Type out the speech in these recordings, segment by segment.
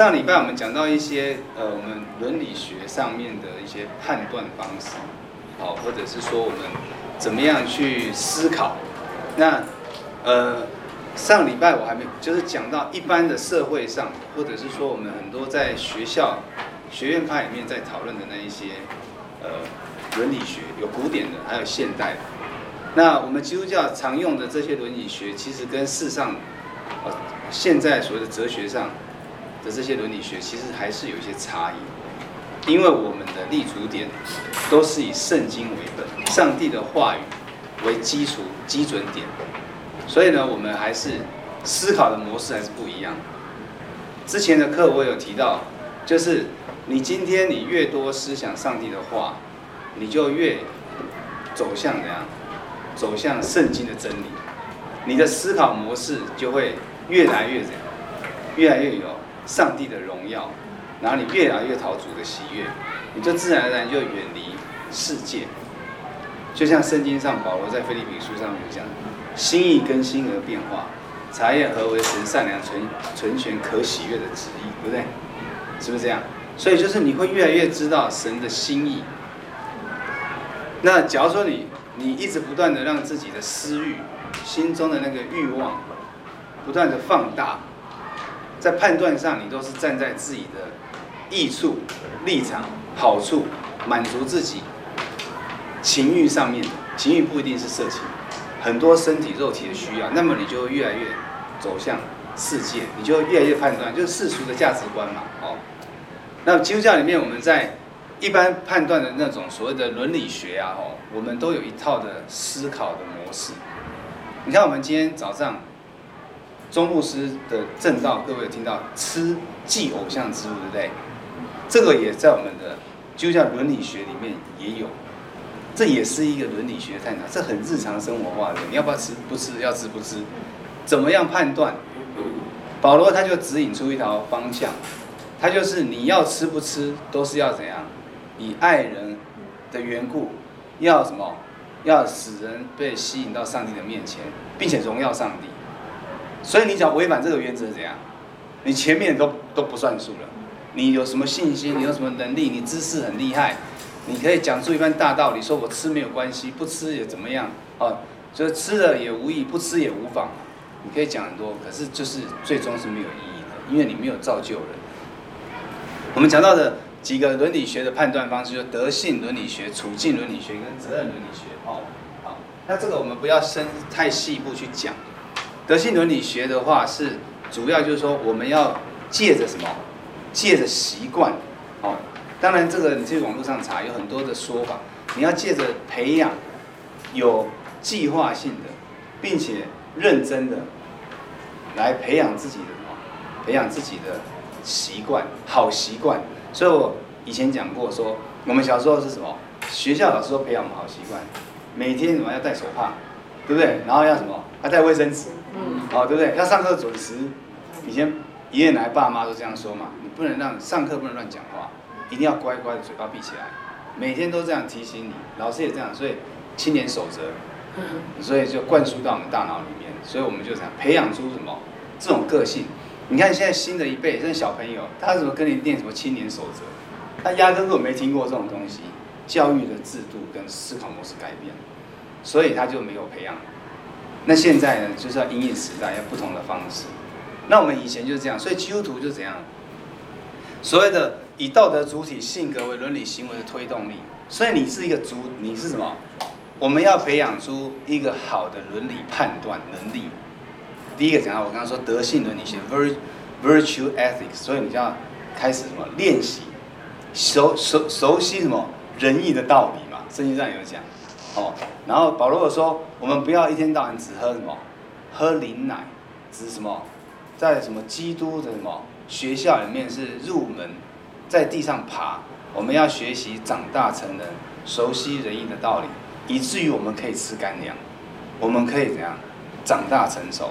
上礼拜我们讲到一些呃，我们伦理学上面的一些判断方式，好，或者是说我们怎么样去思考。那呃，上礼拜我还没就是讲到一般的社会上，或者是说我们很多在学校学院派里面在讨论的那一些呃伦理学，有古典的，还有现代的。那我们基督教常用的这些伦理学，其实跟世上呃现在所谓的哲学上。的这些伦理学其实还是有一些差异，因为我们的立足点都是以圣经为本，上帝的话语为基础基准点，所以呢，我们还是思考的模式还是不一样。之前的课我有提到，就是你今天你越多思想上帝的话，你就越走向怎样？走向圣经的真理，你的思考模式就会越来越怎样？越来越有。上帝的荣耀，然后你越来越讨主的喜悦，你就自然而然就远离世界。就像圣经上保罗在腓立比书上面讲，心意更新而变化，查验何为神善良、纯纯全、可喜悦的旨意，对不对？是不是这样？所以就是你会越来越知道神的心意。那假如说你你一直不断的让自己的私欲、心中的那个欲望不断的放大。在判断上，你都是站在自己的益处、立场、好处，满足自己情欲上面的。情欲不一定是色情，很多身体、肉体的需要，那么你就会越来越走向世界，你就会越来越判断，就是世俗的价值观嘛。哦，那基督教里面，我们在一般判断的那种所谓的伦理学啊，哦，我们都有一套的思考的模式。你看，我们今天早上。中牧师的正道，各位有听到吃祭偶像之物，对不对？这个也在我们的基督教伦理学里面也有，这也是一个伦理学探讨，这很日常生活化的。你要不要吃？不吃？要吃不吃？怎么样判断？保罗他就指引出一条方向，他就是你要吃不吃，都是要怎样？以爱人的缘故，要什么？要使人被吸引到上帝的面前，并且荣耀上帝。所以你只要违反这个原则怎样？你前面都都不算数了。你有什么信心？你有什么能力？你知识很厉害，你可以讲出一番大道理，说我吃没有关系，不吃也怎么样？哦，就是吃了也无益，不吃也无妨。你可以讲很多，可是就是最终是没有意义的，因为你没有造就人。我们讲到的几个伦理学的判断方式，就是德性伦理学、处境伦理学跟责任伦理学。哦，好，那这个我们不要深太细部去讲。德性伦理学的话，是主要就是说，我们要借着什么？借着习惯，哦，当然这个你去网络上查，有很多的说法。你要借着培养有计划性的，并且认真的来培养自己的什么？培养自己的习惯，好习惯。所以我以前讲过说，我们小时候是什么？学校老师都培养我们好习惯，每天什么要戴手帕，对不对？然后要什么？要带卫生纸。嗯，好，对不对？要上课准时。以前爷爷奶奶、爸妈都这样说嘛，你不能让上课不能乱讲话，一定要乖乖的嘴巴闭起来。每天都这样提醒你，老师也这样，所以青年守则，所以就灌输到我们大脑里面。所以我们就想培养出什么这种个性。你看现在新的一辈，这小朋友，他怎么跟你念什么青年守则？他压根根本没听过这种东西。教育的制度跟思考模式改变，所以他就没有培养。那现在呢，就是要因应时代，要不同的方式。那我们以前就是这样，所以基督徒就怎样？所谓的以道德主体性格为伦理行为的推动力。所以你是一个主，你是什么？我们要培养出一个好的伦理判断能力。第一个讲到我刚刚说德性伦理学 （virtue ethics），所以你就要开始什么练习，熟熟熟悉什么仁义的道理嘛？圣经上有讲。哦，然后保罗说，我们不要一天到晚只喝什么，喝灵奶，指什么，在什么基督的什么学校里面是入门，在地上爬，我们要学习长大成人，熟悉仁义的道理，以至于我们可以吃干粮，我们可以怎样长大成熟，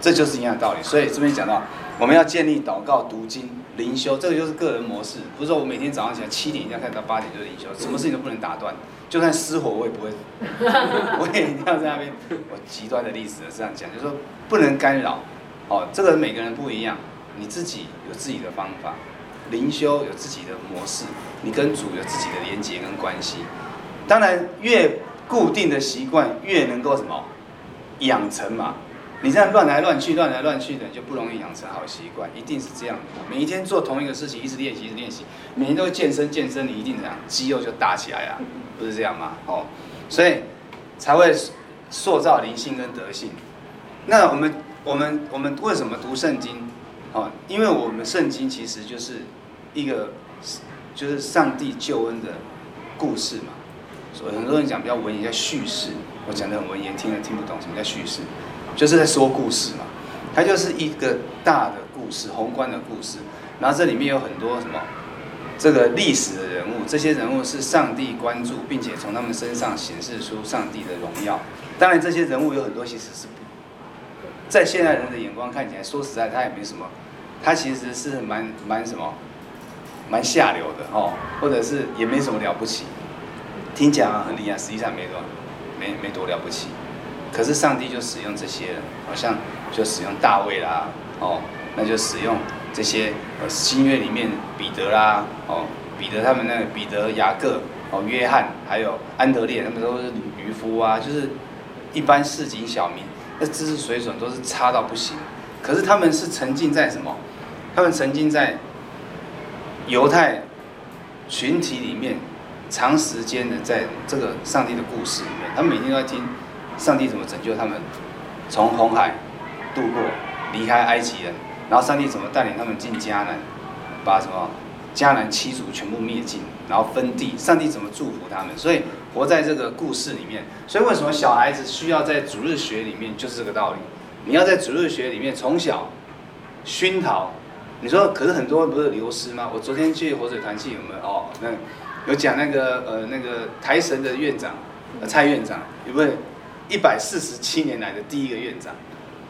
这就是一样的道理。所以这边讲到，我们要建立祷告、读经、灵修，这个就是个人模式，不是说我每天早上起来七点一定要开始到八点就是灵修，什么事情都不能打断。就算失火，我也不会，我也一定要在那边。我极端的例子是这样讲，就说不能干扰。哦，这个每个人不一样，你自己有自己的方法，灵修有自己的模式，你跟主有自己的连接跟关系。当然，越固定的习惯越能够什么养成嘛。你这样乱来乱去、乱来乱去的，就不容易养成好习惯。一定是这样。每一天做同一个事情，一直练习，一直练习，每天都会健身，健身你一定怎样，肌肉就大起来啊，不是这样吗？哦，所以才会塑造灵性跟德性。那我们、我们、我们为什么读圣经？哦，因为我们圣经其实就是一个，就是上帝救恩的故事嘛。所以很多人讲比较文言叫叙事，我讲的很文言，听了听不懂什么叫叙事。就是在说故事嘛，它就是一个大的故事，宏观的故事。然后这里面有很多什么，这个历史的人物，这些人物是上帝关注，并且从他们身上显示出上帝的荣耀。当然，这些人物有很多其实是，在现代人的眼光看起来，说实在，他也没什么，他其实是蛮蛮什么，蛮下流的哦，或者是也没什么了不起，听讲很厉害，实际上没多，没没多了不起。可是上帝就使用这些，好像就使用大卫啦，哦，那就使用这些呃新约里面彼得啦，哦，彼得他们那个彼得、雅各、哦约翰，还有安德烈，他们都是渔夫啊，就是一般市井小民，那知识水准都是差到不行。可是他们是沉浸在什么？他们沉浸在犹太群体里面，长时间的在这个上帝的故事里面，他们每天都在听。上帝怎么拯救他们，从红海渡过，离开埃及人，然后上帝怎么带领他们进迦南，把什么迦南七族全部灭尽，然后分地，上帝怎么祝福他们？所以活在这个故事里面。所以为什么小孩子需要在主日学里面，就是这个道理。你要在主日学里面从小熏陶。你说，可是很多不是流失吗？我昨天去活水团契，有没有？哦，那有讲那个呃那个台神的院长，蔡院长，有没有？一百四十七年来的第一个院长，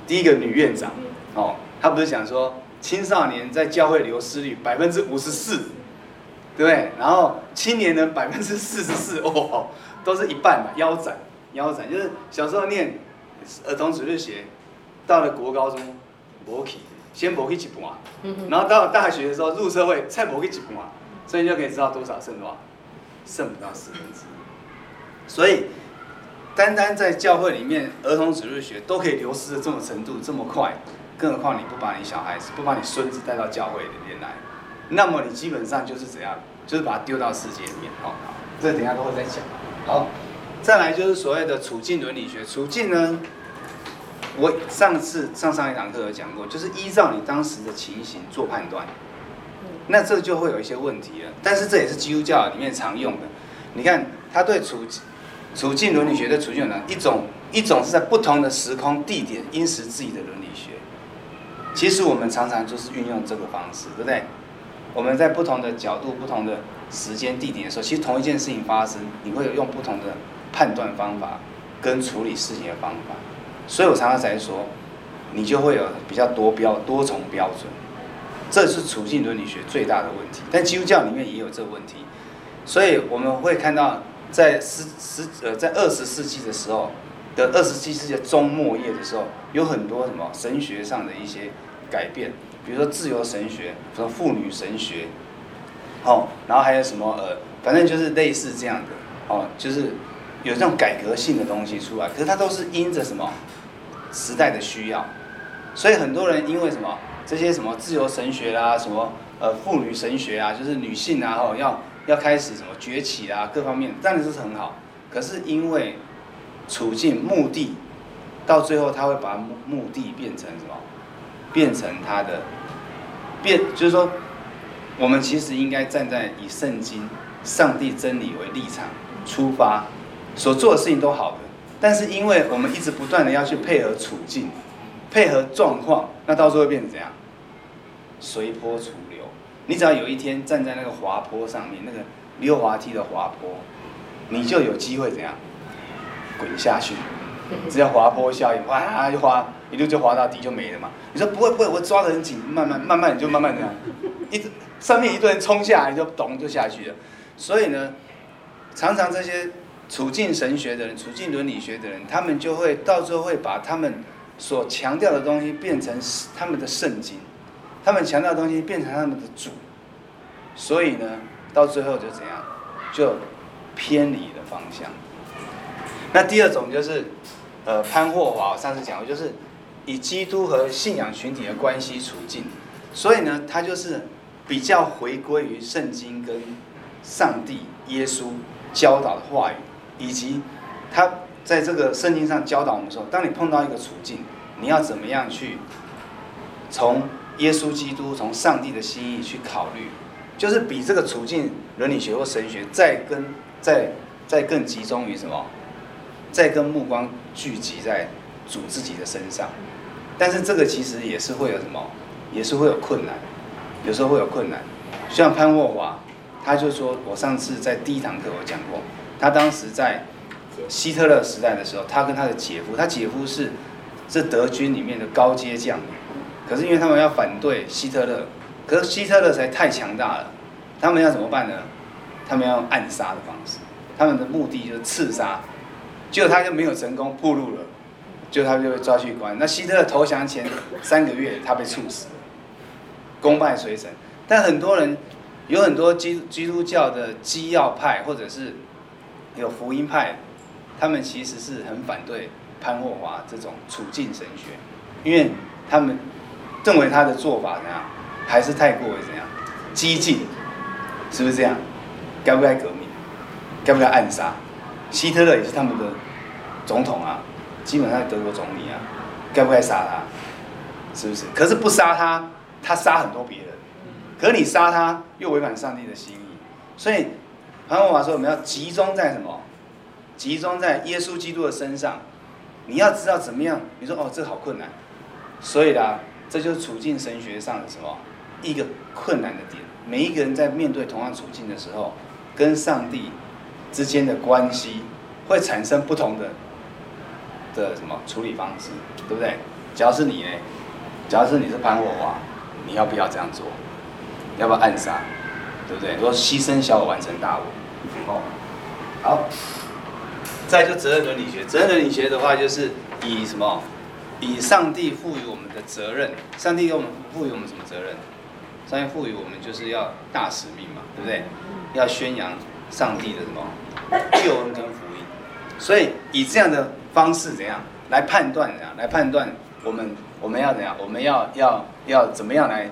第一个女院长，哦，她不是讲说青少年在教会流失率百分之五十四，对不对？然后青年人百分之四十四，哦，都是一半嘛，腰斩，腰斩，就是小时候念儿童主日学，到了国高中，没去，先没去一半，然后到了大学的时候入社会才没去一半，所以你就可以知道多少剩多少，剩不到四分之一，所以。单单在教会里面，儿童主日学都可以流失的这么程度这么快，更何况你不把你小孩子、不把你孙子带到教会里面来，那么你基本上就是怎样？就是把他丢到世界里面。好，这等下都会再讲。好，再来就是所谓的处境伦理学。处境呢，我上次上上一堂课有讲过，就是依照你当时的情形做判断。那这就会有一些问题了。但是这也是基督教里面常用的。你看，他对处。处境伦理学的处境呢，一种一种是在不同的时空地点因时制宜的伦理学。其实我们常常就是运用这个方式，对不对？我们在不同的角度、不同的时间地点的时候，其实同一件事情发生，你会有用不同的判断方法跟处理事情的方法。所以我常常在说，你就会有比较多标多重标准。这是处境伦理学最大的问题。但基督教里面也有这个问题，所以我们会看到。在十十呃，在二十世纪的时候的二十七世纪中末叶的时候，有很多什么神学上的一些改变，比如说自由神学，什么妇女神学，哦，然后还有什么呃，反正就是类似这样的，哦，就是有这种改革性的东西出来，可是它都是因着什么？时代的需要，所以很多人因为什么？这些什么自由神学啦，什么呃妇女神学啊，就是女性啊，哦要。要开始什么崛起啊，各方面当然是很好，可是因为处境目的，到最后他会把目的变成什么？变成他的变，就是说，我们其实应该站在以圣经、上帝真理为立场出发，所做的事情都好的，但是因为我们一直不断的要去配合处境、配合状况，那到时候会变成怎样？随波逐。你只要有一天站在那个滑坡上面，那个溜滑梯的滑坡，你就有机会怎样滚下去。只要滑坡效应，哇，就滑一路就滑到底就没了嘛。你说不会不会，我抓得很紧，慢慢慢慢你就慢慢这样，一直上面一顿冲下来，你就咚就下去了。所以呢，常常这些处境神学的人、处境伦理学的人，他们就会到最后会把他们所强调的东西变成他们的圣经。他们强调的东西变成他们的主，所以呢，到最后就怎样，就偏离了方向。那第二种就是，呃，潘霍华，我上次讲过，就是以基督和信仰群体的关系处境，所以呢，他就是比较回归于圣经跟上帝、耶稣教导的话语，以及他在这个圣经上教导我们说，当你碰到一个处境，你要怎么样去从耶稣基督、从上帝的心意去考虑，就是比这个处境伦理学或神学再跟再再更集中于什么？再跟目光聚集在主自己的身上，但是这个其实也是会有什么？也是会有困难，有时候会有困难。像潘霍华，他就说，我上次在第一堂课我讲过，他当时在希特勒时代的时候，他跟他的姐夫，他姐夫是这德军里面的高阶将领。可是因为他们要反对希特勒，可是希特勒实在太强大了，他们要怎么办呢？他们要用暗杀的方式，他们的目的就是刺杀，结果他就没有成功，暴露了，就他就被抓去关。那希特勒投降前三个月，他被处死了，功败垂成。但很多人有很多基基督教的基要派，或者是有福音派，他们其实是很反对潘霍华这种处境神学，因为他们。认为他的做法怎样，还是太过怎样激进，是不是这样？该不该革命？该不该暗杀？希特勒也是他们的总统啊，基本上德国总理啊，该不该杀他？是不是？可是不杀他，他杀很多别人。可是你杀他，又违反上帝的心意。所以潘文华说，我们要集中在什么？集中在耶稣基督的身上。你要知道怎么样？你说哦，这好困难。所以啦。这就是处境神学上的什么一个困难的点。每一个人在面对同样处境的时候，跟上帝之间的关系会产生不同的的什么处理方式，对不对？假如是你呢？假如是你是潘火华，你要不要这样做？要不要暗杀？对不对？如果牺牲小我完成大我。哦，好。再就责任伦理学，责任伦理学的话，就是以什么？以上帝赋予我们的责任，上帝给我们赋予我们什么责任？上帝赋予我们就是要大使命嘛，对不对？要宣扬上帝的什么救恩跟福音。所以以这样的方式怎样来判断？怎样来判断我们我们要怎样？我们要要要怎么样来？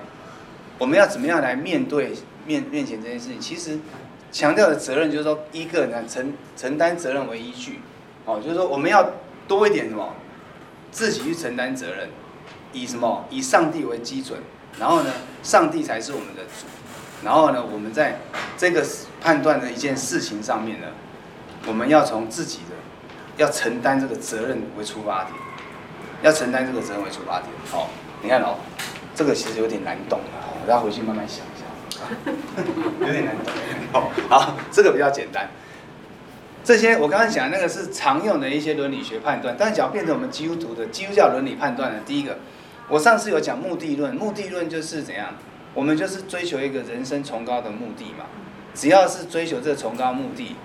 我们要怎么样来面对面面前这件事情？其实强调的责任就是说，一个人承承担责任为依据，哦，就是说我们要多一点什么？自己去承担责任，以什么？以上帝为基准，然后呢，上帝才是我们的主，然后呢，我们在这个判断的一件事情上面呢，我们要从自己的要承担这个责任为出发点，要承担这个责任为出发点。好、哦，你看哦，这个其实有点难懂啊，我要回去慢慢想一下，有点难懂。好，好，这个比较简单。这些我刚刚讲的那个是常用的一些伦理学判断，但只要变成我们基督徒的基督教伦理判断的，第一个，我上次有讲目的论，目的论就是怎样，我们就是追求一个人生崇高的目的嘛。只要是追求这个崇高目的，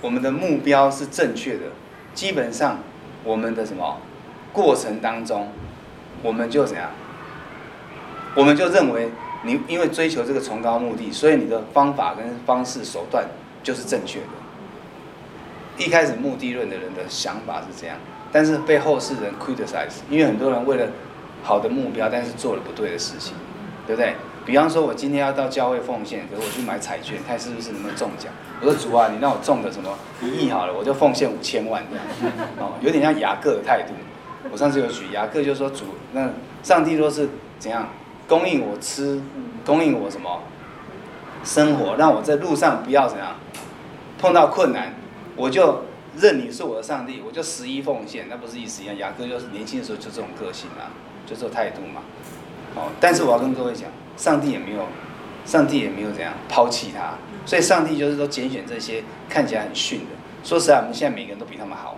我们的目标是正确的，基本上我们的什么过程当中，我们就怎样，我们就认为你因为追求这个崇高目的，所以你的方法跟方式手段就是正确的。一开始目的论的人的想法是这样，但是被后世人 criticize，因为很多人为了好的目标，但是做了不对的事情，对不对？比方说，我今天要到教会奉献，可是我去买彩券，看是不是能不能中奖。我说主啊，你让我中个什么一亿好了，我就奉献五千万这样。哦，有点像雅各的态度。我上次有举雅各，就说主，那上帝若是怎样供应我吃，供应我什么生活，让我在路上不要怎样碰到困难。我就认你是我的上帝，我就十一奉献，那不是意思一样？雅各就是年轻的时候就这种个性啊，就这种态度嘛。哦，但是我要跟各位讲，上帝也没有，上帝也没有怎样抛弃他，所以上帝就是说拣选这些看起来很逊的。说实在，我们现在每个人都比他们好，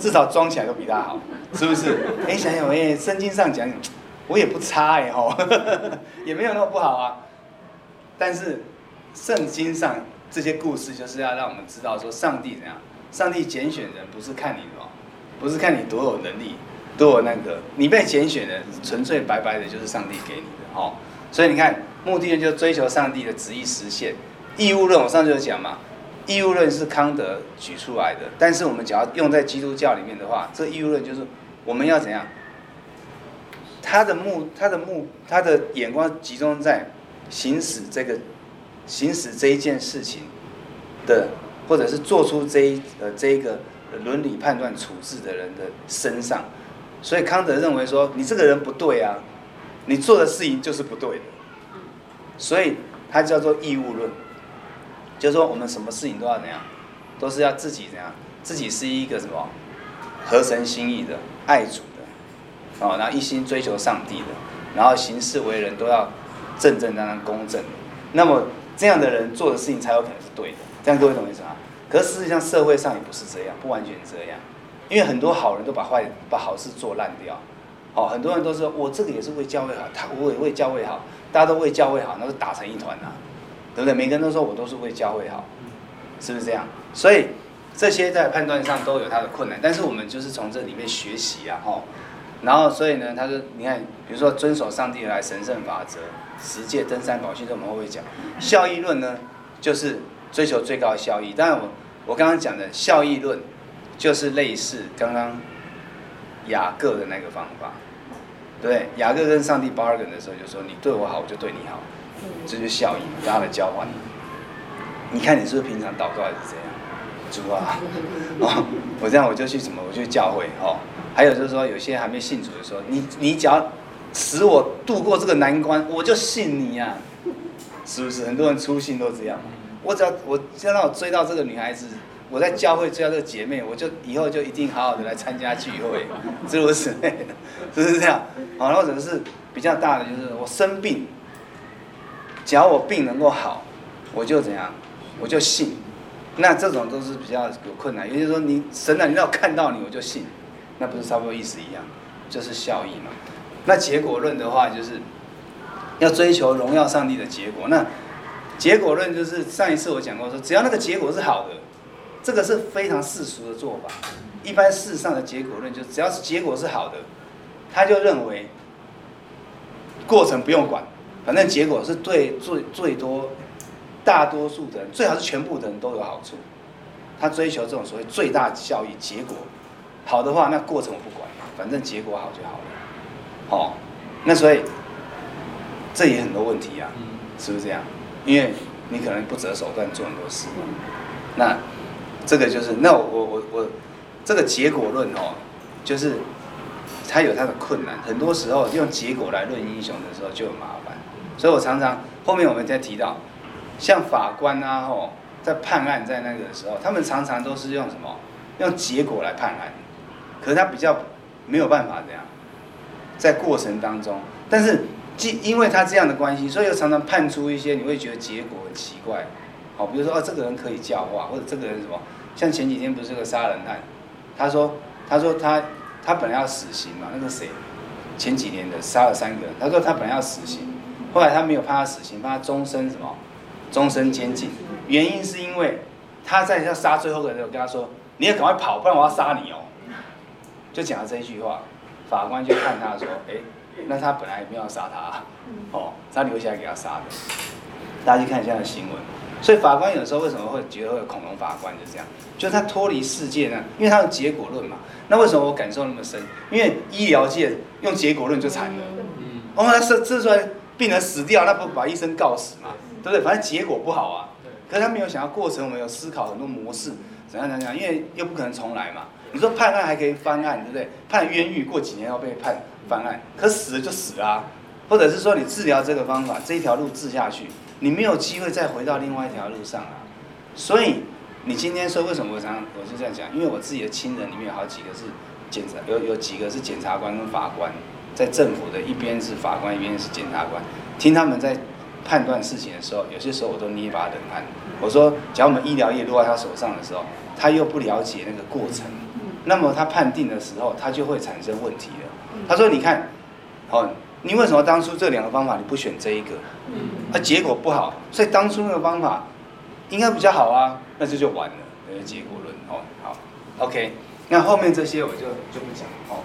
至少装起来都比他好，是不是？哎，想想，哎，圣经上讲，我也不差哎吼，也没有那么不好啊。但是圣经上。这些故事就是要让我们知道，说上帝怎样？上帝拣选人不是看你哦，不是看你多有能力，多有那个，你被拣选的，纯粹白白的就是上帝给你的哦。所以你看，目的就追求上帝的旨意实现。义务论我上次有讲嘛，义务论是康德举出来的，但是我们只要用在基督教里面的话，这义务论就是我们要怎样？他的目，他的目，他的眼光集中在行使这个，行使这一件事情的，或者是做出这一呃这一个伦理判断处置的人的身上。所以康德认为说，你这个人不对啊，你做的事情就是不对的。所以他叫做义务论。就是说，我们什么事情都要怎样，都是要自己怎样，自己是一个什么合神心意的爱主的，哦，然后一心追求上帝的，然后行事为人都要正正当当、公正的。那么这样的人做的事情才有可能是对的。这样各位懂意思吗？可是事实上社会上也不是这样，不完全这样，因为很多好人都把坏、把好事做烂掉。哦，很多人都说我这个也是为教会好，他我也为教会好，大家都为教会好，那就打成一团呐。对不对？每个人都说我都是为教会好，是不是这样？所以这些在判断上都有他的困难，但是我们就是从这里面学习啊，吼。然后所以呢，他说，你看，比如说遵守上帝来神圣法则，十诫登山宝训，这我们会不会讲？效益论呢，就是追求最高效益。当然我我刚刚讲的效益论，就是类似刚刚雅各的那个方法，对，雅各跟上帝 bargain 的时候就说，你对我好，我就对你好。这就是效益，大家的交换。你看你是不是平常祷告还是这样？主啊，哦，我这样我就去什么？我去教会哦。还有就是说，有些还没信主的时候，你你只要使我度过这个难关，我就信你呀，啊，是不是？很多人初信都这样。我只要我只要让我追到这个女孩子，我在教会追到这个姐妹，我就以后就一定好好的来参加聚会，是不是？是不是这样？好，或者是比较大的，就是我生病。只要我病能够好，我就怎样，我就信。那这种都是比较有困难。也就是说，你神啊，你让我看到你，我就信。那不是差不多意思一样？就是效益嘛。那结果论的话，就是要追求荣耀上帝的结果。那结果论就是上一次我讲过说，只要那个结果是好的，这个是非常世俗的做法。一般世上的结果论，就只要是结果是好的，他就认为过程不用管。反正结果是对最最多，大多数的人，最好是全部的人都有好处。他追求这种所谓最大效益，结果好的话，那过程我不管，反正结果好就好了。好，那所以这也很多问题啊，是不是这样？因为你可能不择手段做很多事。那这个就是，那我我我我这个结果论哦，就是它有它的困难，很多时候用结果来论英雄的时候就有麻烦。所以我常常后面我们再提到，像法官啊吼，在判案在那个的时候，他们常常都是用什么？用结果来判案，可是他比较没有办法这样，在过程当中，但是既因为他这样的关系，所以又常常判出一些你会觉得结果很奇怪，好，比如说哦，这个人可以教化，或者这个人什么？像前几天不是个杀人案，他说他说他他本来要死刑嘛，那个谁前几年的杀了三个人，他说他本来要死刑。后来他没有判他死刑，判他终身什么？终身监禁。原因是因为他在要杀最后一个人的时候跟他说：“你要赶快跑，不然我要杀你哦。”就讲了这一句话，法官就看他说：“哎，那他本来也没有要杀他，哦，他留下来给他杀的。”大家去看一下的新闻。所以法官有时候为什么会觉得会有恐龙法官？就这样，就是他脱离世界呢？因为他有结果论嘛。那为什么我感受那么深？因为医疗界用结果论就惨了。哦，他是这出来。病人死掉，那不把医生告死嘛？对不对？反正结果不好啊。可是他没有想到过程，我们有思考很多模式，怎样怎样，因为又不可能重来嘛。你说判案还可以翻案，对不对？判冤狱过几年要被判翻案，可死了就死了啊。或者是说你治疗这个方法，这一条路治下去，你没有机会再回到另外一条路上啊。所以你今天说为什么我常我就这样讲？因为我自己的亲人里面有好几个是检察，有有几个是检察官跟法官。在政府的一边是法官，一边是检察官，听他们在判断事情的时候，有些时候我都捏把冷汗。我说，假如我们医疗业落在他手上的时候，他又不了解那个过程，那么他判定的时候，他就会产生问题了。他说：“你看，哦，你为什么当初这两个方法你不选这一个？啊，结果不好，所以当初那个方法应该比较好啊，那这就完了，那个结果论哦。好，OK，那后面这些我就就不讲哦。”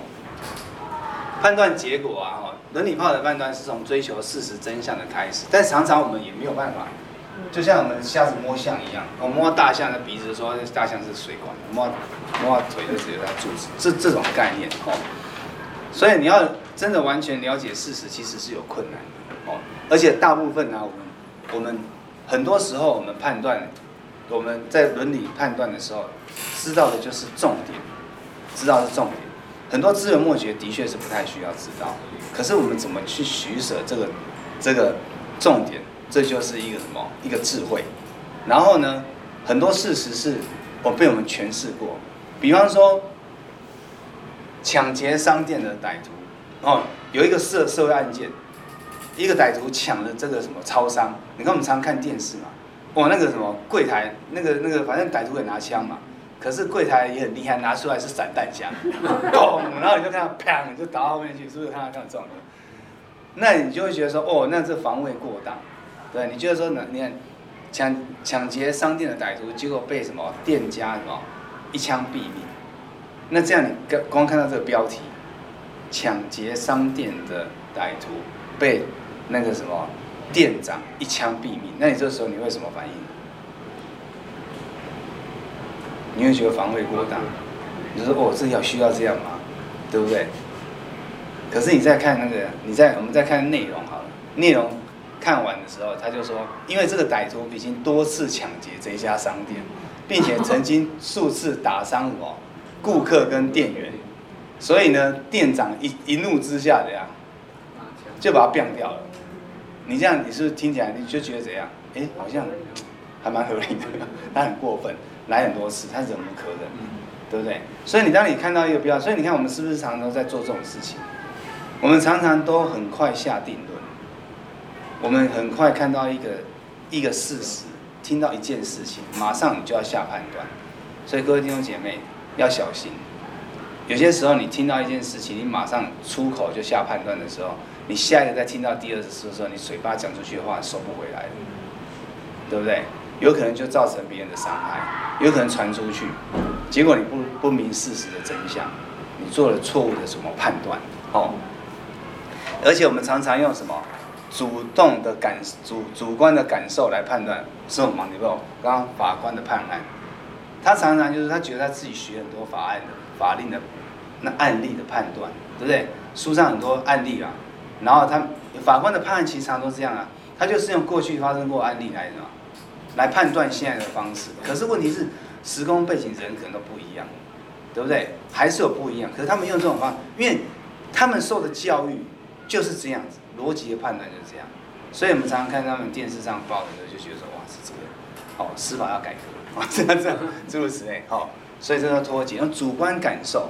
判断结果啊，哈，伦理炮的判断是从追求事实真相的开始，但常常我们也没有办法，就像我们瞎子摸象一样，我摸大象的鼻子说大象是水管，摸摸腿就只有它柱子，这这种概念哦。所以你要真的完全了解事实，其实是有困难的哦。而且大部分呢、我们我们很多时候我们判断，我们在伦理判断的时候，知道的就是重点，知道是重点。很多枝源末节的确是不太需要知道，可是我们怎么去取舍这个这个重点，这就是一个什么一个智慧。然后呢，很多事实是我被我们诠释过，比方说。抢劫商店的歹徒，哦，有一个社社会案件，一个歹徒抢了这个什么超商。你看我们常看电视嘛，哦，那个什么柜台，那个那个，反正歹徒也拿枪嘛，可是柜台也很厉害，拿出来是散弹枪，咚，然后你就看到砰，就打到后面去，是不是看到这样撞的？那你就会觉得说，哦，那这防卫过当，对，你就是说，你看抢抢劫商店的歹徒，结果被什么店家什么一枪毙命。那这样你光光看到这个标题，抢劫商店的歹徒被那个什么店长一枪毙命，那你这时候你会什么反应？你会觉得防卫过当？你说哦，这要需要这样吗？对不对？可是你再看那个，你再我们再看内容好了，内容看完的时候，他就说，因为这个歹徒已经多次抢劫这一家商店，并且曾经数次打伤我。顾客跟店员，所以呢，店长一一怒之下怎样，就把他毙掉了。你这样，你是不是听起来你就觉得怎样？哎，好像还蛮合理的。他很过分，来很多次，他忍无可忍，对不对？所以你当你看到一个标，所以你看我们是不是常常都在做这种事情？我们常常都很快下定论，我们很快看到一个一个事实，听到一件事情，马上你就要下判断。所以各位弟兄姐妹。要小心，有些时候你听到一件事情，你马上出口就下判断的时候，你下一个再听到第二次的时候，你嘴巴讲出去的话收不回来的，对不对？有可能就造成别人的伤害，有可能传出去，结果你不不明事实的真相，你做了错误的什么判断哦？而且我们常常用什么主动的感主主观的感受来判断，是我们对不？刚刚法官的判案。他常常就是他觉得他自己学很多法案的法令的那案例的判断，对不对？书上很多案例啊，然后他法官的判案其实常常都这样啊，他就是用过去发生过案例来什么来判断现在的方式。可是问题是时空背景人可能都不一样，对不对？还是有不一样。可是他们用这种方法，因为他们受的教育就是这样子，逻辑的判断就是这样。所以我们常常看他们电视上报的时候，就觉得说哇是这个，哦，司法要改革。这样这样，诸如此类，好，所以这个脱节，用主观感受，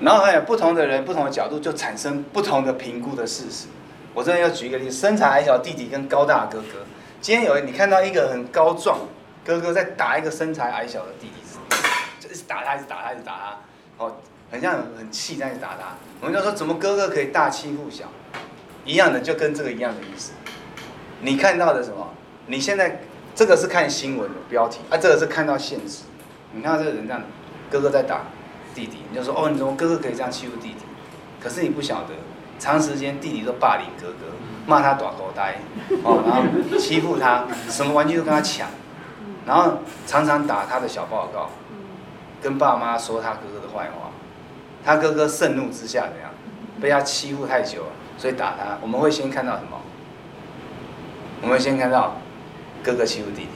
然后还有不同的人、不同的角度，就产生不同的评估的事实。我这边要举一个例子：身材矮小弟弟跟高大哥哥。今天有你看到一个很高壮哥哥在打一个身材矮小的弟弟，就一直打他，一直打他，一直打他，哦，很像很气在打他。我们就说，怎么哥哥可以大欺负小？一样的，就跟这个一样的意思。你看到的什么？你现在。这个是看新闻的标题，啊，这个是看到现实。你看到这个人这样，哥哥在打弟弟，你就说哦，你怎么哥哥可以这样欺负弟弟？可是你不晓得，长时间弟弟都霸凌哥哥，骂他短狗呆，哦，然后欺负他，什么玩具都跟他抢，然后常常打他的小报告，跟爸妈说他哥哥的坏话，他哥哥盛怒之下怎样？被他欺负太久了，所以打他。我们会先看到什么？我们先看到。哥哥欺负弟弟，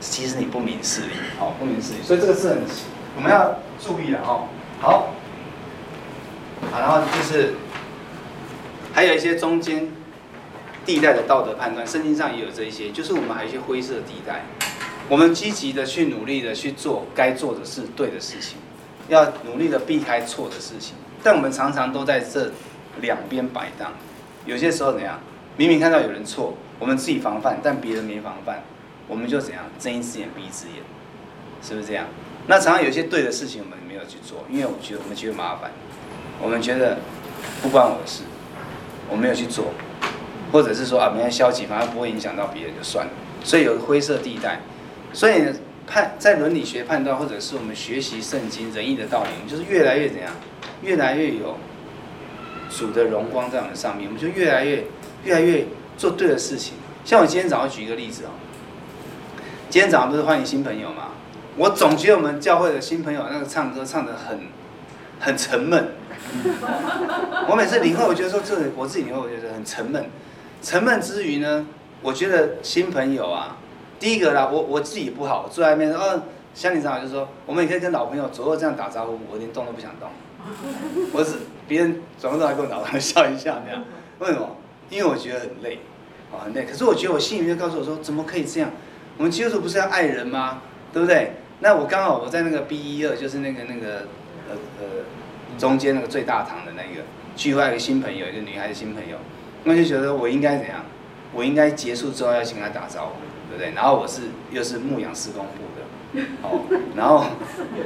其实你不明事理，好，不明事理，所以这个是很我们要注意的哦。好，好，然后就是还有一些中间地带的道德判断，圣经上也有这一些，就是我们还有一些灰色地带，我们积极的去努力的去做该做的事，对的事情，要努力的避开错的事情，但我们常常都在这两边摆荡，有些时候怎样？明明看到有人错。我们自己防范，但别人没防范，我们就怎样睁一只眼闭一只眼，是不是这样？那常常有些对的事情我们没有去做，因为我觉得我们觉得麻烦，我们觉得不关我的事，我没有去做，或者是说啊，没天消极，反而不会影响到别人就算了。所以有个灰色地带，所以判在伦理学判断，或者是我们学习圣经仁义的道理，就是越来越怎样，越来越有主的荣光在我们上面，我们就越来越越来越做对的事情。像我今天早上举一个例子哦，今天早上不是欢迎新朋友吗？我总觉得我们教会的新朋友那个唱歌唱的很很沉闷。我每次领会，我觉得说这我自己领会，我觉得很沉闷。沉闷之余呢，我觉得新朋友啊，第一个啦，我我自己不好，坐在那边，哦，像你这样就说，我们也可以跟老朋友左右这样打招呼，我连动都不想动。我是别人转过头来跟我打招呼笑一笑那样，为什么？因为我觉得很累，啊很累。可是我觉得我心里面告诉我说，怎么可以这样？我们基督徒不是要爱人吗？对不对？那我刚好我在那个 B 一二，就是那个那个呃呃中间那个最大堂的那个聚会，一个新朋友，一个女孩的新朋友，我就觉得我应该怎样？我应该结束之后要请她打招呼，对不对？然后我是又是牧养施工部，哦，然后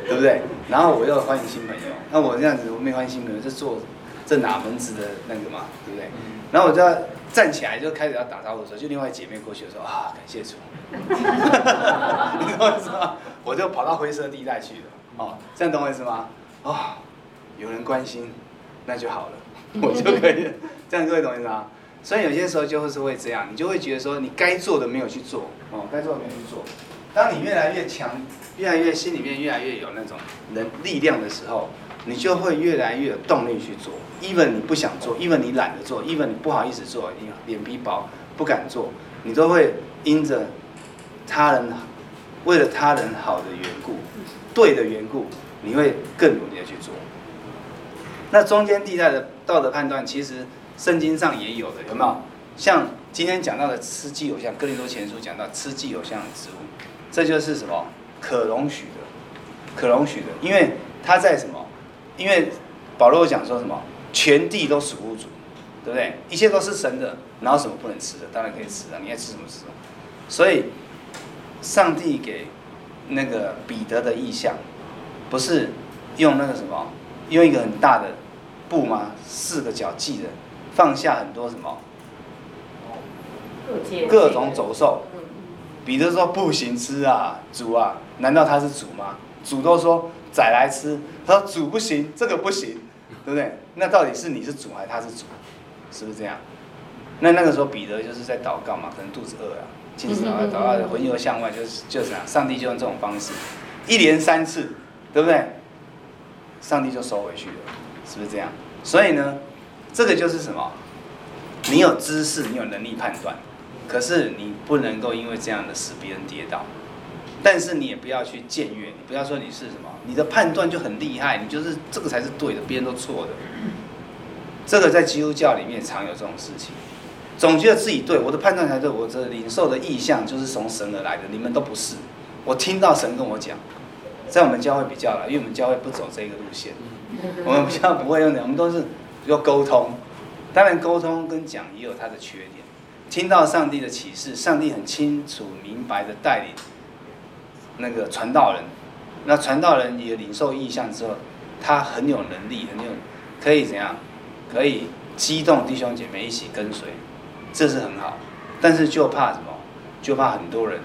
对不对？然后我又欢迎新朋友，那我这样子我没欢迎新朋友，就做这哪门子的那个嘛，对不对？然后我就要站起来就开始要打招呼的时候，就另外姐妹过去说啊，感谢主，你懂我意思吗？我就跑到灰色地带去了，哦，这样懂我意思吗？哦，有人关心，那就好了，我就可以这样，各位懂我意思吗？所以有些时候就是会这样，你就会觉得说你该做的没有去做，哦，该做的没有去做。当你越来越强，越来越心里面越来越有那种能力量的时候，你就会越来越有动力去做。even 你不想做，even 你懒得做，even 你不好意思做，你脸皮薄不敢做，你都会因着他人。为了他人好的缘故，对的缘故，你会更努力的去做。那中间地带的道德判断，其实圣经上也有的，有没有？像今天讲到的吃祭偶像，哥林多前书讲到吃祭偶像的植物，这就是什么？可容许的，可容许的，因为他在什么？因为保罗讲说什么？全地都属乎主，对不对？一切都是神的，哪有什么不能吃的？当然可以吃啊，你爱吃什么吃什么。所以。上帝给那个彼得的意象，不是用那个什么，用一个很大的布吗？四个角系的，放下很多什么，各种走兽。彼得说不行吃啊，主啊，难道他是主吗？主都说宰来吃，他说主不行，这个不行，对不对？那到底是你是主还是他是主？是不是这样？那那个时候彼得就是在祷告嘛，可能肚子饿啊。其实啊，祷告魂游向外，就是就是啊，上帝就用这种方式，一连三次，对不对？上帝就收回去了，是不是这样？所以呢，这个就是什么？你有知识，你有能力判断，可是你不能够因为这样的使别人跌倒。但是你也不要去僭越，你不要说你是什么，你的判断就很厉害，你就是这个才是对的，别人都错的。这个在基督教里面常有这种事情。总觉得自己对，我的判断才对，我的领受的意向就是从神而来的，你们都不是。我听到神跟我讲，在我们教会比较了，因为我们教会不走这个路线，我们比较不会用的，我们都是要沟通。当然，沟通跟讲也有它的缺点。听到上帝的启示，上帝很清楚明白的带领那个传道人，那传道人也领受意象之后，他很有能力，很有可以怎样，可以激动弟兄姐妹一起跟随。这是很好，但是就怕什么？就怕很多人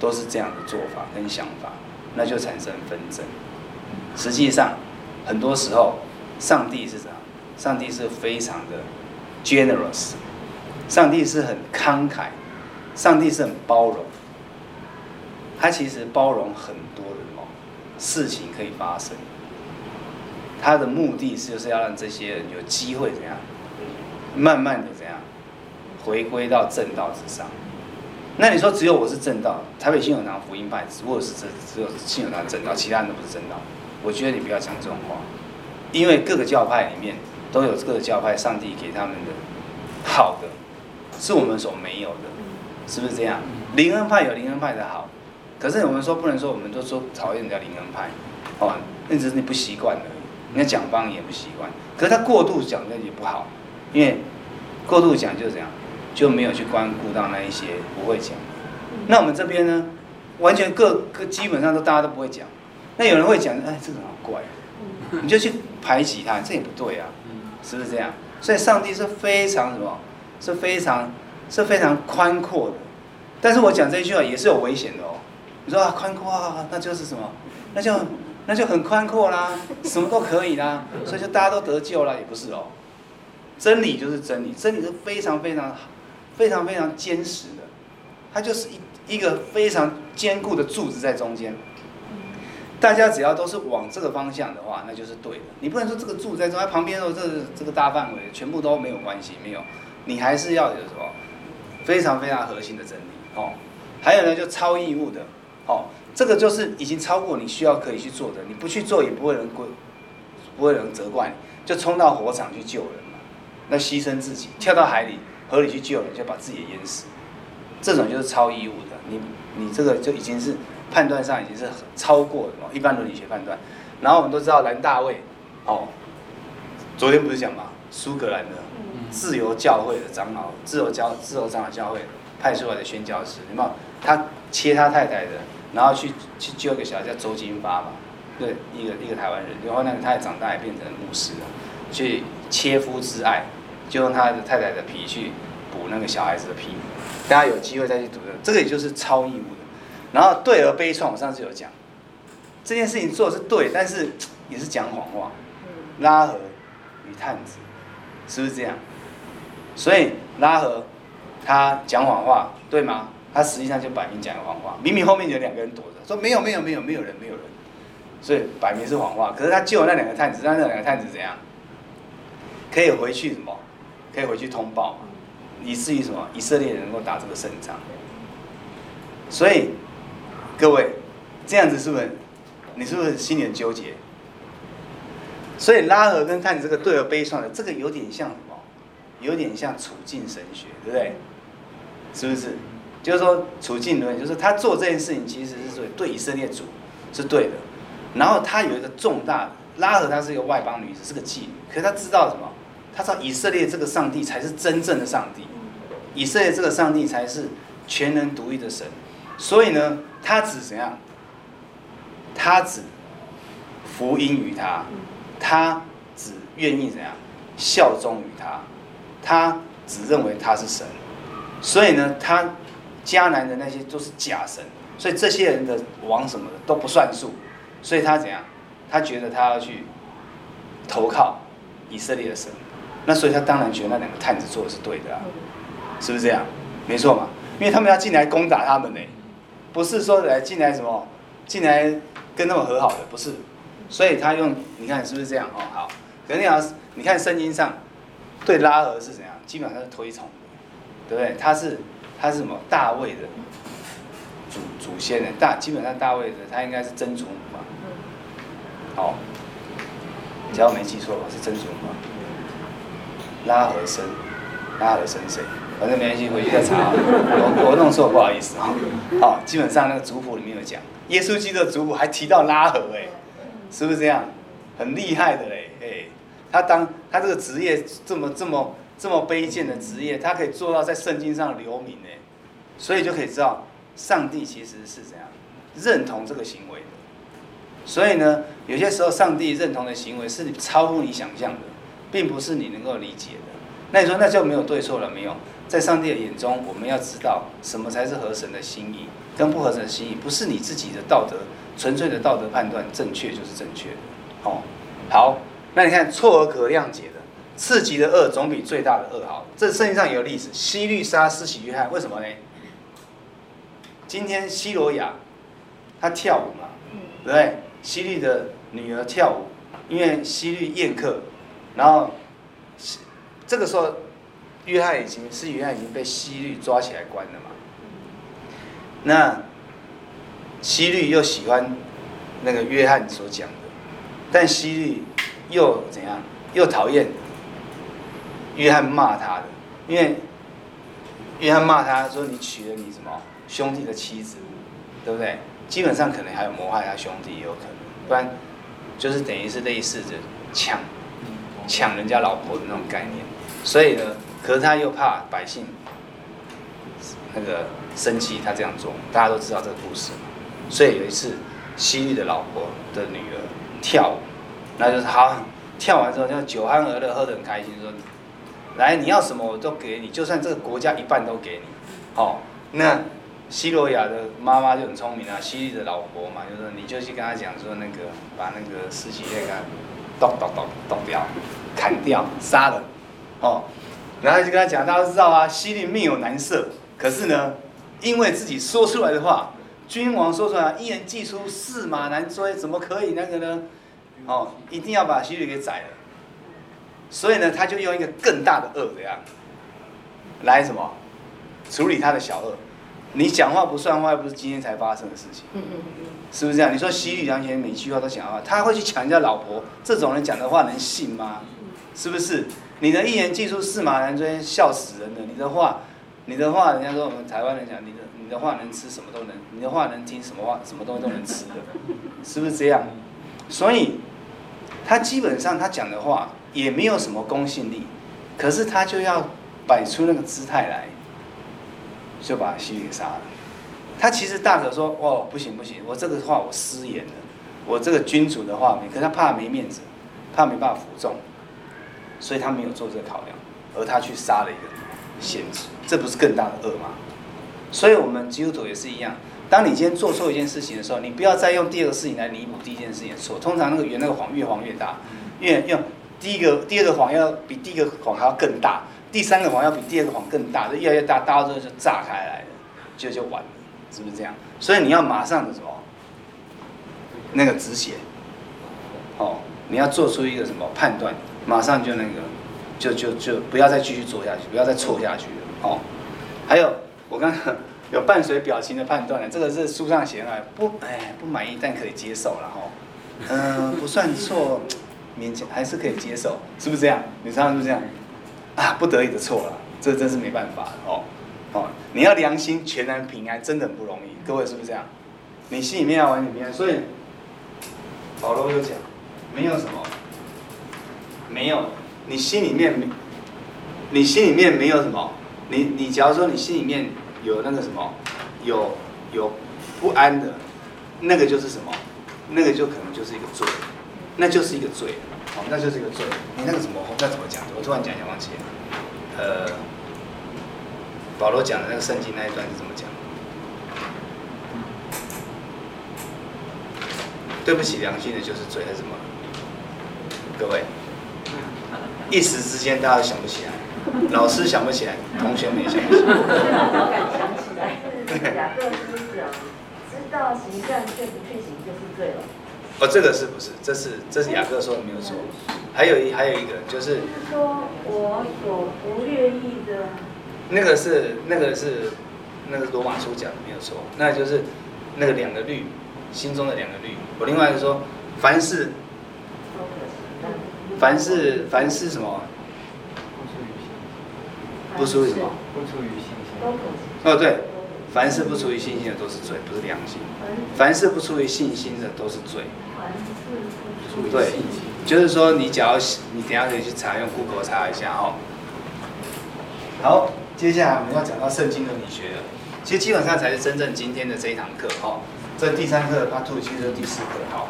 都是这样的做法跟想法，那就产生纷争。实际上，很多时候，上帝是什么？上帝是非常的 generous，上帝是很慷慨，上帝是很包容。他其实包容很多的哦事情可以发生。他的目的是就是要让这些人有机会怎样，慢慢的怎样。回归到正道之上，那你说只有我是正道，台北信友堂福音派，只不过是只只有信友堂正道，其他人都不是正道。我觉得你不要讲这种话，因为各个教派里面都有各个教派上帝给他们的好的，是我们所没有的，是不是这样？灵恩派有灵恩派的好，可是我们说不能说我们都说讨厌人家灵恩派，哦，那只是你不习惯而已，人家讲方也不习惯，可是他过度讲的也不好，因为过度讲就是这样。就没有去关顾到那一些不会讲，那我们这边呢，完全各各基本上都大家都不会讲，那有人会讲，哎，这个好怪，你就去排挤他，这也不对啊，是不是这样？所以上帝是非常什么，是非常是非常宽阔的，但是我讲这一句话也是有危险的哦。你说啊，宽阔啊，那就是什么？那就那就很宽阔啦，什么都可以啦，所以就大家都得救了，也不是哦。真理就是真理，真理是非常非常非常非常坚实的，它就是一一个非常坚固的柱子在中间。大家只要都是往这个方向的话，那就是对的。你不能说这个柱在中间旁边哦，这个这个大范围全部都没有关系，没有，你还是要有什么非常非常核心的真理哦。还有呢，就超义务的哦，这个就是已经超过你需要可以去做的，你不去做也不会人归，不会人责怪你，就冲到火场去救人嘛，那牺牲自己，跳到海里河里去救人，就把自己淹死，这种就是超义务的。你你这个就已经是。判断上已经是超过了一般伦理学判断，然后我们都知道兰大卫，哦，昨天不是讲嘛？苏格兰的自由教会的长老，自由教自由长老教会派出来的宣教师，有没有？他切他太太的，然后去去救一个小孩叫周金发嘛，对，一个一个台湾人，然后那个太太长大也变成牧师了，去切肤之爱，就用他的太太的皮去补那个小孩子的皮，大家有机会再去读的，这个也就是超义务的。然后对而悲怆，我上次有讲，这件事情做的是对，但是也是讲谎话。拉合与探子，是不是这样？所以拉合他讲谎话，对吗？他实际上就摆明讲谎话，明明后面有两个人躲着，说没有没有没有没有人没有人，所以摆明是谎话。可是他救了那两个探子，让那两个探子怎样？可以回去什么？可以回去通报，以至于什么？以色列人能够打这个胜仗。所以。各位，这样子是不是？你是不是心里很纠结？所以拉合跟探子这个对而悲怆的，这个有点像？有点像处境神学，对不对？是不是？就是说处境论，就是他做这件事情其实是对对以色列主是对的。然后他有一个重大拉合，他是一个外邦女子，是个妓女，可是他知道什么？他知道以色列这个上帝才是真正的上帝，以色列这个上帝才是全能独一的神。所以呢，他只怎样？他只福音于他，他只愿意怎样效忠于他，他只认为他是神。所以呢，他迦南的那些都是假神，所以这些人的王什么的都不算数。所以他怎样？他觉得他要去投靠以色列的神。那所以他当然觉得那两个探子做的是对的啊，是不是这样？没错嘛，因为他们要进来攻打他们呢。不是说来进来什么，进来跟他们和好的，不是，所以他用你看是不是这样哦？好，可能你要你看圣经上对拉合是怎样，基本上是推崇的，对不对？他是他是什么大卫的祖祖先的大，基本上大卫的他应该是曾祖母吧？好，只要我没记错吧，是曾祖母吧？拉合生，拉合生谁？反正没关系，回去再查。我我弄错，不好意思啊。好，基本上那个族谱里面有讲，耶稣基督的族谱还提到拉合，哎，是不是这样？很厉害的嘞，哎，他当他这个职业这么这么这么卑贱的职业，他可以做到在圣经上留名哎，所以就可以知道上帝其实是怎样认同这个行为的。所以呢，有些时候上帝认同的行为是超乎你想象的，并不是你能够理解的。那你说那就没有对错了没有？在上帝的眼中，我们要知道什么才是合神的心意，跟不合神的心意，不是你自己的道德纯粹的道德判断正确就是正确。哦，好，那你看错而可谅解的，次级的恶总比最大的恶好。这圣经上有例子，西律杀施洗约翰，为什么呢？今天西罗亚他跳舞嘛，对不对？西律的女儿跳舞，因为西律宴客，然后这个时候。约翰已经是约翰已经被西律抓起来关了嘛？那西律又喜欢那个约翰所讲的，但西律又怎样？又讨厌约翰骂他的，因为约翰骂他说：“你娶了你什么兄弟的妻子，对不对？”基本上可能还有谋害他兄弟也有可能，不然就是等于是类似的抢抢人家老婆的那种概念，所以呢。可是他又怕百姓那个生气，他这样做，大家都知道这个故事嘛。所以有一次，西律的老婆的女儿跳舞，那就是好，跳完之后就酒酣耳热，喝得很开心，说：“来，你要什么我都给你，就算这个国家一半都给你。”好，那西罗亚的妈妈就很聪明啊，希律的老婆嘛，就说：“你就去跟他讲说，那个把那个施洗约翰剁剁剁剁掉，砍掉，杀了。”哦，然后就跟他讲，大家都知道啊，希律命有难赦，可是呢，因为自己说出来的话，君王说出来，一言既出，驷马难追，怎么可以那个呢？哦，一定要把希律给宰了。所以呢，他就用一个更大的恶这样来什么处理他的小恶。你讲话不算话，又不是今天才发生的事情，是不是这样？你说西律良前每句话都讲话，他会去抢人家老婆，这种人讲的话能信吗？是不是？你的一言既出，驷马难追，笑死人了。你的话，你的话，人家说我们台湾人讲，你的你的话能吃什么都能，你的话能听什么话，什么东西都能吃的，是不是这样？所以，他基本上他讲的话也没有什么公信力，可是他就要摆出那个姿态来。就把希律给杀了。他其实大可说：“哦，不行不行，我这个话我失言了，我这个君主的话没，可是他怕没面子，怕没办法服众，所以他没有做这个考量，而他去杀了一个先知，这不是更大的恶吗？所以，我们基督徒也是一样。当你今天做错一件事情的时候，你不要再用第二个事情来弥补第一件事情的错。通常那个圆那个谎越谎越大，越用第一个第二个谎要比第一个谎还要更大。”第三个谎要比第二个谎更大，就越来越大，大到之后就炸开来了，就就完了，是不是这样？所以你要马上的什么，那个止血，哦，你要做出一个什么判断，马上就那个，就就就不要再继续做下去，不要再错下去了，哦。还有我刚刚有伴随表情的判断呢，这个是书上写的，不，哎，不满意但可以接受了哈，嗯、不算错，勉强还是可以接受，是不是这样？你知道是不是这样？啊，不得已的错了，这真是没办法哦，哦，你要良心全然平安，真的很不容易。各位是不是这样？你心里面要完全平安，所以保罗又讲，没有什么，没有，你心里面没，你心里面没有什么，你你假如说你心里面有那个什么，有有不安的，那个就是什么，那个就可能就是一个罪，那就是一个罪。好，那就是一个罪。你那个什么，那怎么讲？我突然讲一下，忘记。呃，保罗讲的那个圣经那一段是怎么讲？对不起良心的就是罪，还是什么？各位，一时之间大家想不起来，老师想不起来，同学们也想不起来。我敢想起来，是雅各书讲，知道行善却不去行，就是罪了。哦，这个是不是？这是这是雅各说的没有错。还有一还有一个就是，是说我所不愿意的。那个是那个是那个罗马书讲的没有错，那就是那个两个律，心中的两个律。我另外就说，凡是，凡是凡是什么？不出于什么？不出于信心。哦，对。凡是不出于信心的都是罪，不是良心。凡是不出于信心的都是罪。对，就是说你只要你等下可以去查，用 Google 查一下哦。好，接下来我们要讲到圣经伦理学了。其实基本上才是真正今天的这一堂课哦。这第三课 Part Two，其实是第四课哈。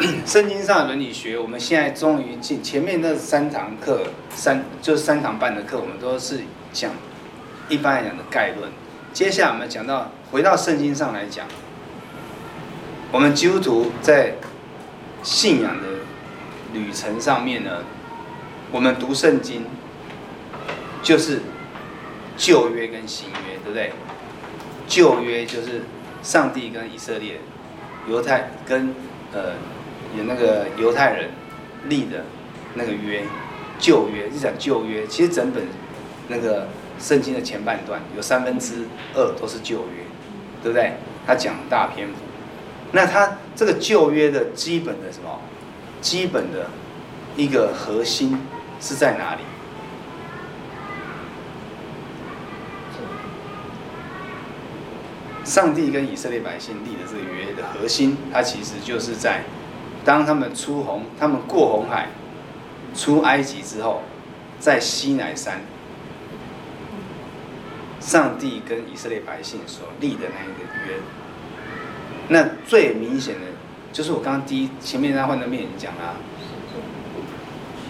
圣经上的伦理学，我们现在终于进前面那三堂课，三就是三堂半的课，我们都是讲。一般来讲的概论，接下来我们讲到回到圣经上来讲，我们基督徒在信仰的旅程上面呢，我们读圣经就是旧约跟新约，对不对？旧约就是上帝跟以色列、犹太跟呃有那个犹太人立的那个约，旧约就讲旧约，其实整本那个。圣经的前半段有三分之二都是旧约，对不对？他讲大篇幅，那他这个旧约的基本的什么？基本的一个核心是在哪里？上帝跟以色列百姓立的这个约的核心，它其实就是在当他们出红，他们过红海，出埃及之后，在西乃山。上帝跟以色列百姓所立的那一个约，那最明显的，就是我刚刚第一前面那换的面讲啊，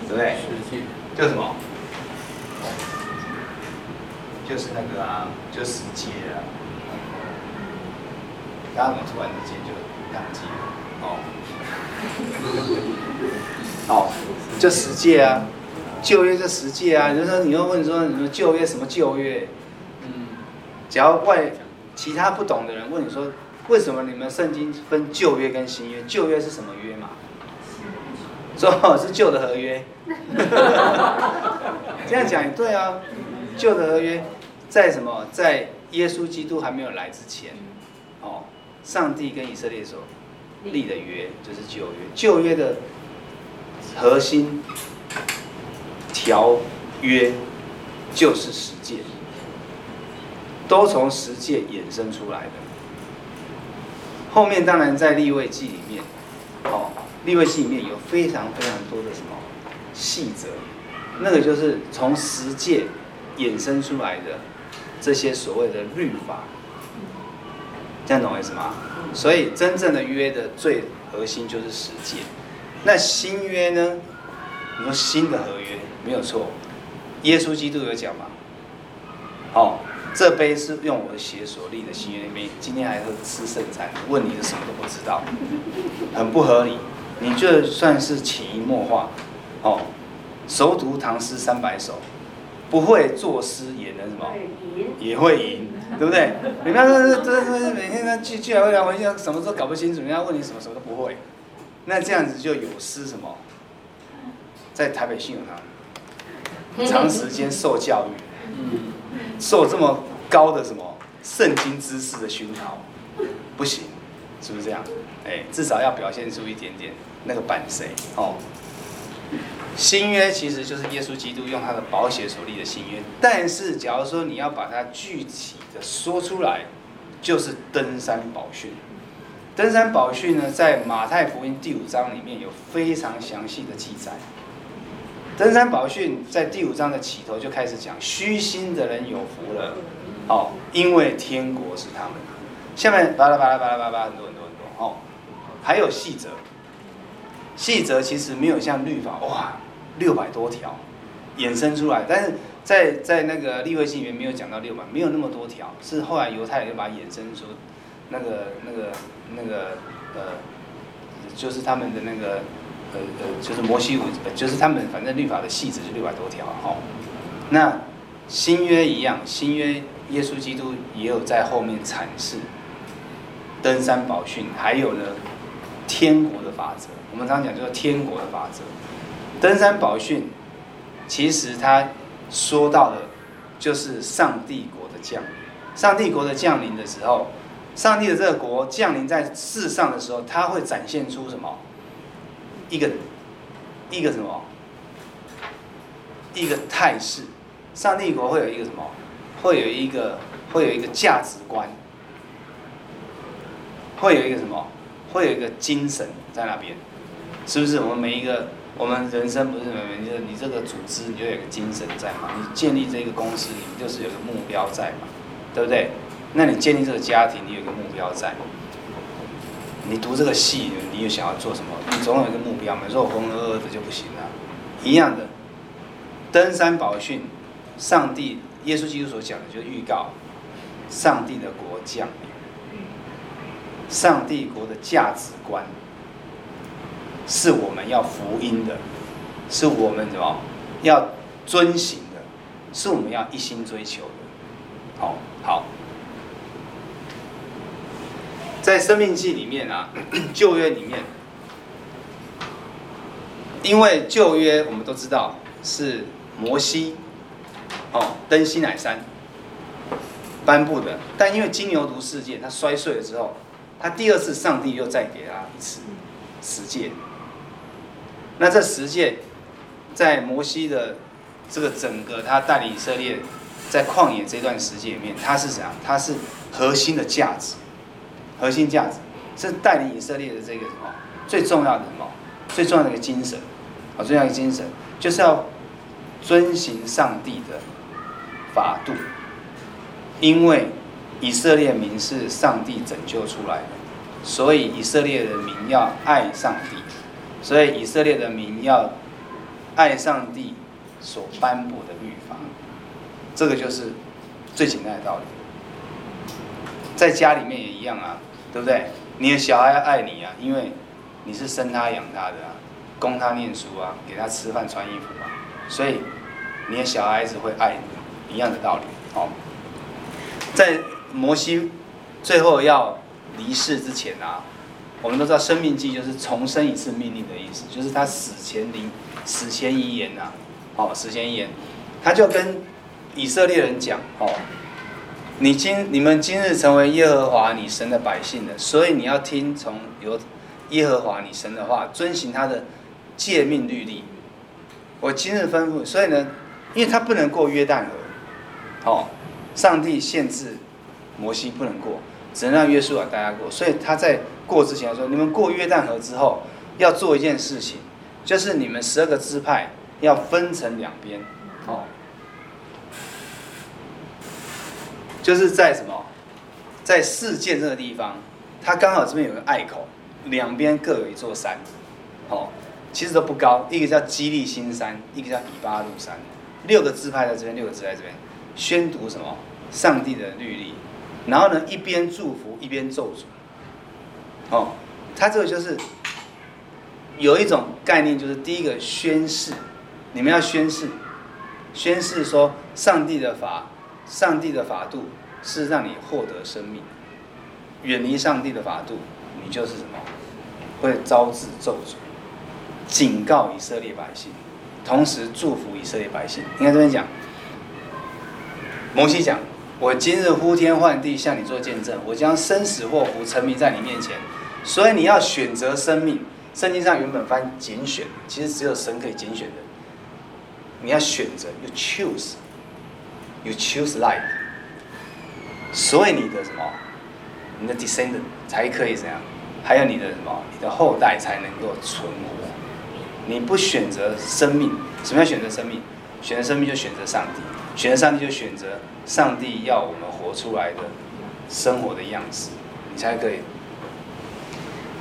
对不对？就什么？就是那个啊，就十诫啊。大家怎么突然之间就忘记了？哦，哦，就十诫啊。旧约这十诫啊，就是说你又问说你说旧约什么旧约？嗯，只要外其他不懂的人问你说，为什么你们圣经分旧约跟新约？旧约是什么约嘛？说是旧的合约。这样讲也对啊，旧的合约在什么？在耶稣基督还没有来之前，哦，上帝跟以色列说立的约就是旧约。旧约的核心。条约就是十诫，都从十诫衍生出来的。后面当然在立位记里面，哦，立位记里面有非常非常多的什么细则，那个就是从十诫衍生出来的这些所谓的律法，这样懂我意思吗？所以真正的约的最核心就是十诫。那新约呢？你说新的合约。没有错，耶稣基督有讲嘛？哦，这杯是用我的血所立的新约里面，今天还喝吃剩菜，问你的什么都不知道，很不合理。你就算是潜移默化，哦，熟读唐诗三百首，不会作诗也能什么？也会赢，对不对？你看这这这每天呢聚聚来会聊，我什么都搞不清楚，人家问你什么什么都不会，那这样子就有失什么？在台北信用堂。长时间受教育，受这么高的什么圣经知识的熏陶，不行，是不是这样？哎，至少要表现出一点点那个版谁哦。新约其实就是耶稣基督用他的宝血所立的新约，但是假如说你要把它具体的说出来，就是登山宝训。登山宝训呢，在马太福音第五章里面有非常详细的记载。登山宝训在第五章的起头就开始讲，虚心的人有福了，哦，因为天国是他们。下面巴拉巴拉巴拉巴拉很多很多很多哦，还有细则，细则其实没有像律法哇六百多条衍生出来，但是在在那个利未记里面没有讲到六百，没有那么多条，是后来犹太人就把它衍生出那个那个那个呃，就是他们的那个。呃呃，就是摩西五，就是他们反正律法的细则就六百多条哈。那新约一样，新约耶稣基督也有在后面阐释登山宝训，还有呢天国的法则。我们常常讲叫天国的法则。登山宝训其实他说到的，就是上帝国的降临。上帝国的降临的时候，上帝的这个国降临在世上的时候，他会展现出什么？一个一个什么？一个态势，上帝国会有一个什么？会有一个会有一个价值观，会有一个什么？会有一个精神在那边，是不是？我们每一个我们人生不是每每就是你这个组织，你就有个精神在嘛？你建立这个公司，你就是有个目标在嘛？对不对？那你建立这个家庭，你有个目标在。你读这个戏，你又想要做什么？你总有一个目标嘛。如果浑浑噩噩的就不行了。一样的，登山宝训，上帝耶稣基督所讲的，就是预告上帝的国降临，上帝国的价值观是我们要福音的，是我们什么要遵行的，是我们要一心追求的。好，好。在《生命记》里面啊，旧约里面，因为旧约我们都知道是摩西哦登西乃山颁布的，但因为金牛犊事件，他摔碎了之后，他第二次上帝又再给他一次十诫。那这十诫在摩西的这个整个他带领以色列在旷野这段时间里面，他是怎样？他是核心的价值。核心价值是带领以色列的这个什么最重要的什么最重要的一个精神啊，最重要的精神就是要遵行上帝的法度，因为以色列民是上帝拯救出来的，所以以色列的民要爱上帝，所以以色列的民要爱上帝所颁布的律法，这个就是最简单的道理，在家里面也一样啊。对不对？你的小孩要爱你啊，因为你是生他养他的啊，供他念书啊，给他吃饭穿衣服啊，所以你的小孩子会爱你，一样的道理。哦，在摩西最后要离世之前啊，我们都知道生命记就是重申一次命令的意思，就是他死前临死前遗言呐，哦，死前遗言，他就跟以色列人讲，哦，你今你们今日成为耶和华你神的百姓了，所以你要听从由耶和华你神的话，遵行他的诫命律例。我今日吩咐，所以呢，因为他不能过约旦河，哦，上帝限制摩西不能过，只能让约书亚带他过。所以他在过之前说：“你们过约旦河之后，要做一件事情，就是你们十二个支派要分成两边，哦，就是在什么，在世界这个地方，它刚好这边有个隘口，两边各有一座山，哦。”其实都不高，一个叫基利新山，一个叫以巴路山，六个支派在这边，六个支派在这边，宣读什么？上帝的律例，然后呢，一边祝福一边咒诅。哦，他这个就是有一种概念，就是第一个宣誓，你们要宣誓，宣誓说上帝的法，上帝的法度是让你获得生命，远离上帝的法度，你就是什么？会招致咒诅。警告以色列百姓，同时祝福以色列百姓。你看这边讲，摩西讲：“我今日呼天唤地向你做见证，我将生死祸福陈明在你面前，所以你要选择生命。圣经上原本翻拣选，其实只有神可以拣选的。你要选择，you choose，you choose life。所以你的什么，你的 descendant 才可以怎样？还有你的什么，你的后代才能够存活。”你不选择生命，什么叫选择生命？选择生命就选择上帝，选择上帝就选择上帝要我们活出来的生活的样子，你才可以。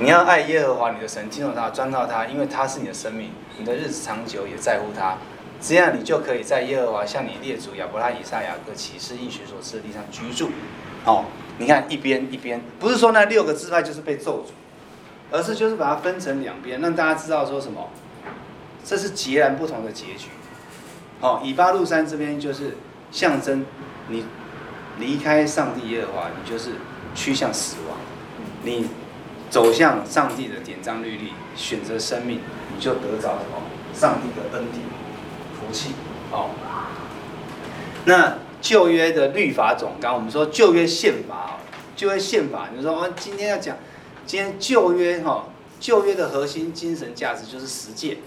你要爱耶和华你的神，听从他，专靠他，因为他是你的生命，你的日子长久也在乎他。这样你就可以在耶和华向你列祖亚伯拉以撒雅各起誓应许所赐的地上居住。哦，你看一边一边，不是说那六个支派就是被咒诅，而是就是把它分成两边，让大家知道说什么。这是截然不同的结局。哦，以巴路山这边就是象征你离开上帝耶和华，你就是趋向死亡；你走向上帝的典章律例，选择生命，你就得着什么？上帝的恩典、福气。哦，那旧约的律法总纲，我们说旧约宪法，哦旧约宪法，你说我们今天要讲，今天旧约哈，旧约的核心精神价值就是十诫。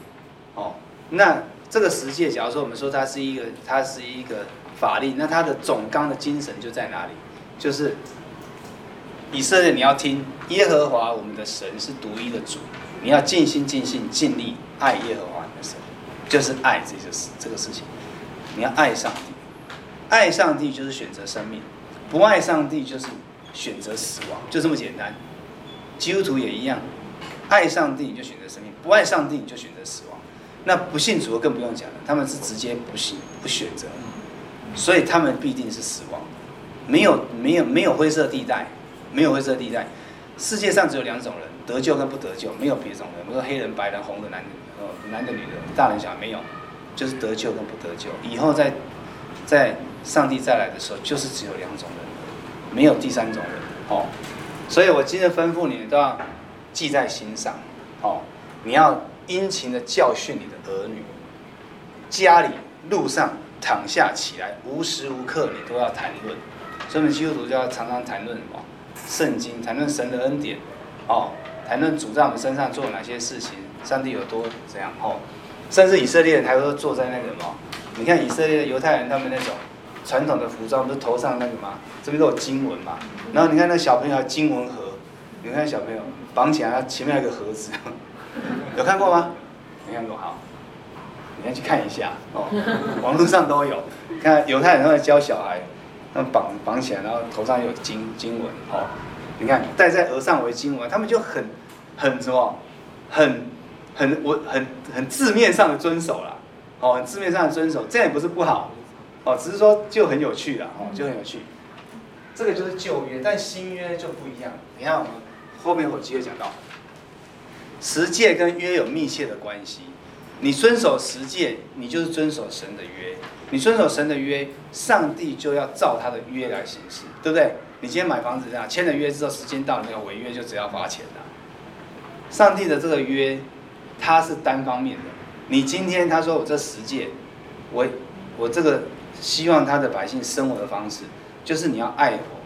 哦，那这个十诫，假如说我们说它是一个，它是一个法令，那它的总纲的精神就在哪里？就是以色列，你要听耶和华我们的神是独一的主，你要尽心尽性尽力爱耶和华你的神，就是爱这件事这个事情，你要爱上帝，爱上帝就是选择生命，不爱上帝就是选择死亡，就这么简单。基督徒也一样，爱上帝你就选择生命，不爱上帝你就选择死亡。那不信主的更不用讲了，他们是直接不信不选择，所以他们必定是死亡，没有没有没有灰色地带，没有灰色地带，世界上只有两种人，得救跟不得救，没有别种人，比如说黑人、白人、红的、男的，呃，男的、女的，大人、小孩没有，就是得救跟不得救。以后在在上帝再来的时候，就是只有两种人，没有第三种人。哦，所以我今天吩咐你都要记在心上，哦，你要。殷勤的教训你的儿女，家里路上躺下起来，无时无刻你都要谈论。所以，我们基督徒就要常常谈论什么？圣经，谈论神的恩典，哦，谈论主在我们身上做哪些事情，上帝有多怎样？哦，甚至以色列人还会坐在那个什么？你看以色列的犹太人他们那种传统的服装，不是头上那个吗？这边都有经文嘛。然后你看那小朋友经文盒，你看小朋友绑起来，他前面还有个盒子。有看过吗？没看过，好，你要去看一下哦。网络上都有，看犹太人都在教小孩，那绑绑起来，然后头上有经经文哦。你看戴在额上为经文，他们就很很什么，很很我很很字面上的遵守了哦，很字面上的遵守，这样也不是不好哦，只是说就很有趣了哦，就很有趣。这个就是旧约，但新约就不一样。你看我们后面有机会讲到。十诫跟约有密切的关系，你遵守十诫，你就是遵守神的约。你遵守神的约，上帝就要照他的约来行事，对不对？你今天买房子这样，签了约之后，时间到了没有违约，就只要罚钱了。上帝的这个约，他是单方面的。你今天他说我这十诫，我我这个希望他的百姓生活的方式，就是你要爱我，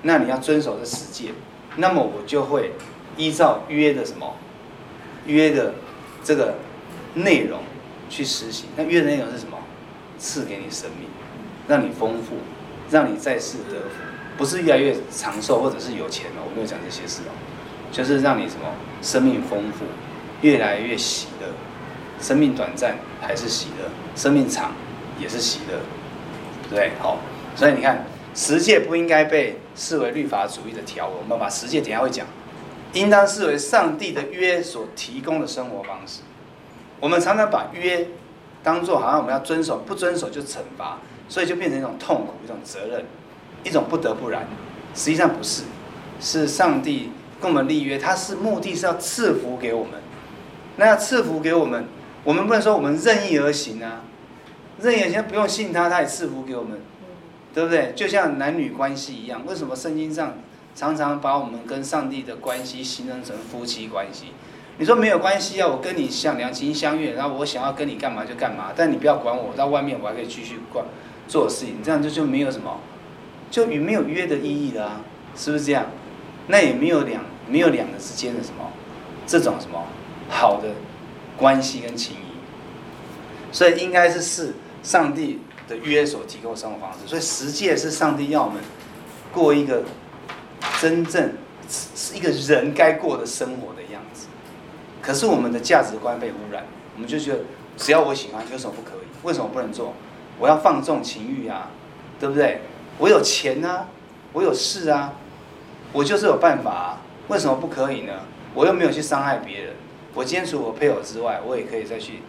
那你要遵守这十诫，那么我就会依照约的什么约的这个内容去实行。那约的内容是什么？赐给你生命，让你丰富，让你再世得福。不是越来越长寿，或者是有钱哦，我没有讲这些事哦，就是让你什么生命丰富，越来越喜乐，生命短暂还是喜乐，生命长也是喜乐，对，好，所以你看十诫不应该被视为律法主义的条文，我们把十诫等下会讲，应当视为上帝的约所提供的生活方式。我们常常把约当做好像我们要遵守，不遵守就惩罚，所以就变成一种痛苦，一种责任。一种不得不然，实际上不是，是上帝跟我们立约，他是目的是要赐福给我们。那要赐福给我们，我们不能说我们任意而行啊，任意而行不用信他，他也赐福给我们，对不对？就像男女关系一样，为什么圣经上常常把我们跟上帝的关系形容成夫妻关系？你说没有关系啊，我跟你像两情相悦，然后我想要跟你干嘛就干嘛，但你不要管我，到外面我还可以继续管做事情，这样就就没有什么。就与没有约的意义了啊，是不是这样？那也没有两没有两个之间的什么这种什么好的关系跟情谊，所以应该是是上帝的约所提供生活方式。所以十诫是上帝要我们过一个真正是一个人该过的生活的。可是我们的价值观被污染，我们就觉得只要我喜欢，有什么不可以？为什么不能做？我要放纵情欲啊，对不对？我有钱啊，我有势啊，我就是有办法啊，为什么不可以呢？我又没有去伤害别人，我今天除我配偶之外，我也可以再去，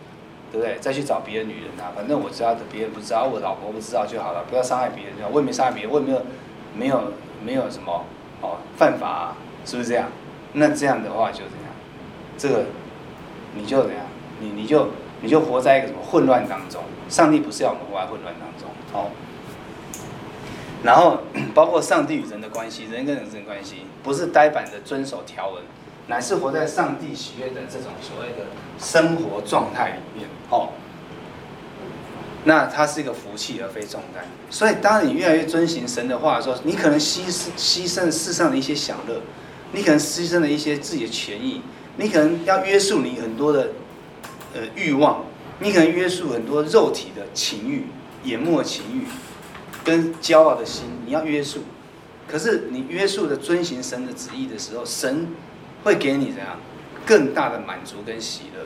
对不对？再去找别的女人啊，反正我知道的，别人不知道，我老婆不知道就好了，不要伤害别人，我也没伤害别人，我也没有，没有，没有什么哦犯法啊，是不是这样？那这样的话就这样？这个你就怎样？你你就你就活在一个什么混乱当中？上帝不是要我们活在混乱当中，哦。然后，包括上帝与人的关系，人跟人之间的关系，不是呆板的遵守条文，乃是活在上帝喜悦的这种所谓的生活状态里面。哦，那它是一个福气而非重担。所以，当你越来越遵行神的话的时候，你可能牺牲牺牲世上的一些享乐，你可能牺牲了一些自己的权益，你可能要约束你很多的呃欲望，你可能约束很多肉体的情欲、眼目情欲。跟骄傲的心，你要约束。可是你约束的遵行神的旨意的时候，神会给你怎样更大的满足跟喜乐。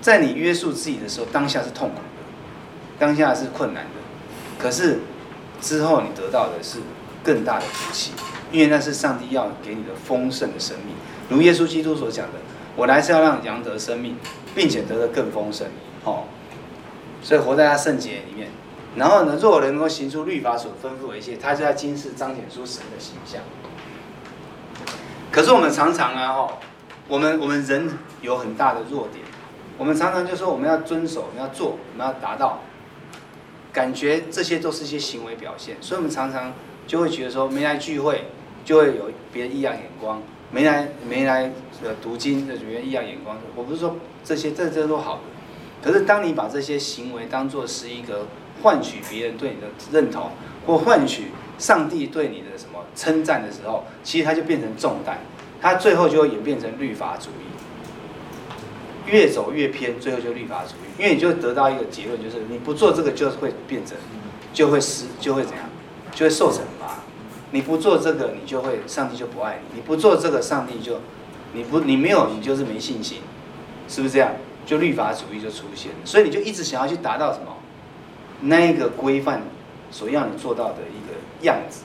在你约束自己的时候，当下是痛苦的，当下是困难的。可是之后你得到的是更大的福气，因为那是上帝要给你的丰盛的生命。如耶稣基督所讲的：“我来是要让羊得生命，并且得的更丰盛。”哦，所以活在他圣洁里面。然后呢，若能够行出律法所吩咐的一切，他就在今世彰显出神的形象。可是我们常常啊，哈，我们我们人有很大的弱点，我们常常就说我们要遵守，我们要做，我们要达到，感觉这些都是一些行为表现，所以我们常常就会觉得说，没来聚会就会有别人异样眼光，没来没来呃读经就别人异样眼光。我不是说这些这这都好的，可是当你把这些行为当做是一个。换取别人对你的认同，或换取上帝对你的什么称赞的时候，其实它就变成重担，它最后就会演变成律法主义，越走越偏，最后就律法主义，因为你就得到一个结论，就是你不做这个就会变成，就会失，就会怎样，就会受惩罚。你不做这个，你就会上帝就不爱你；你不做这个，上帝就你不你没有，你就是没信心，是不是这样？就律法主义就出现，所以你就一直想要去达到什么？那一个规范所要你做到的一个样子，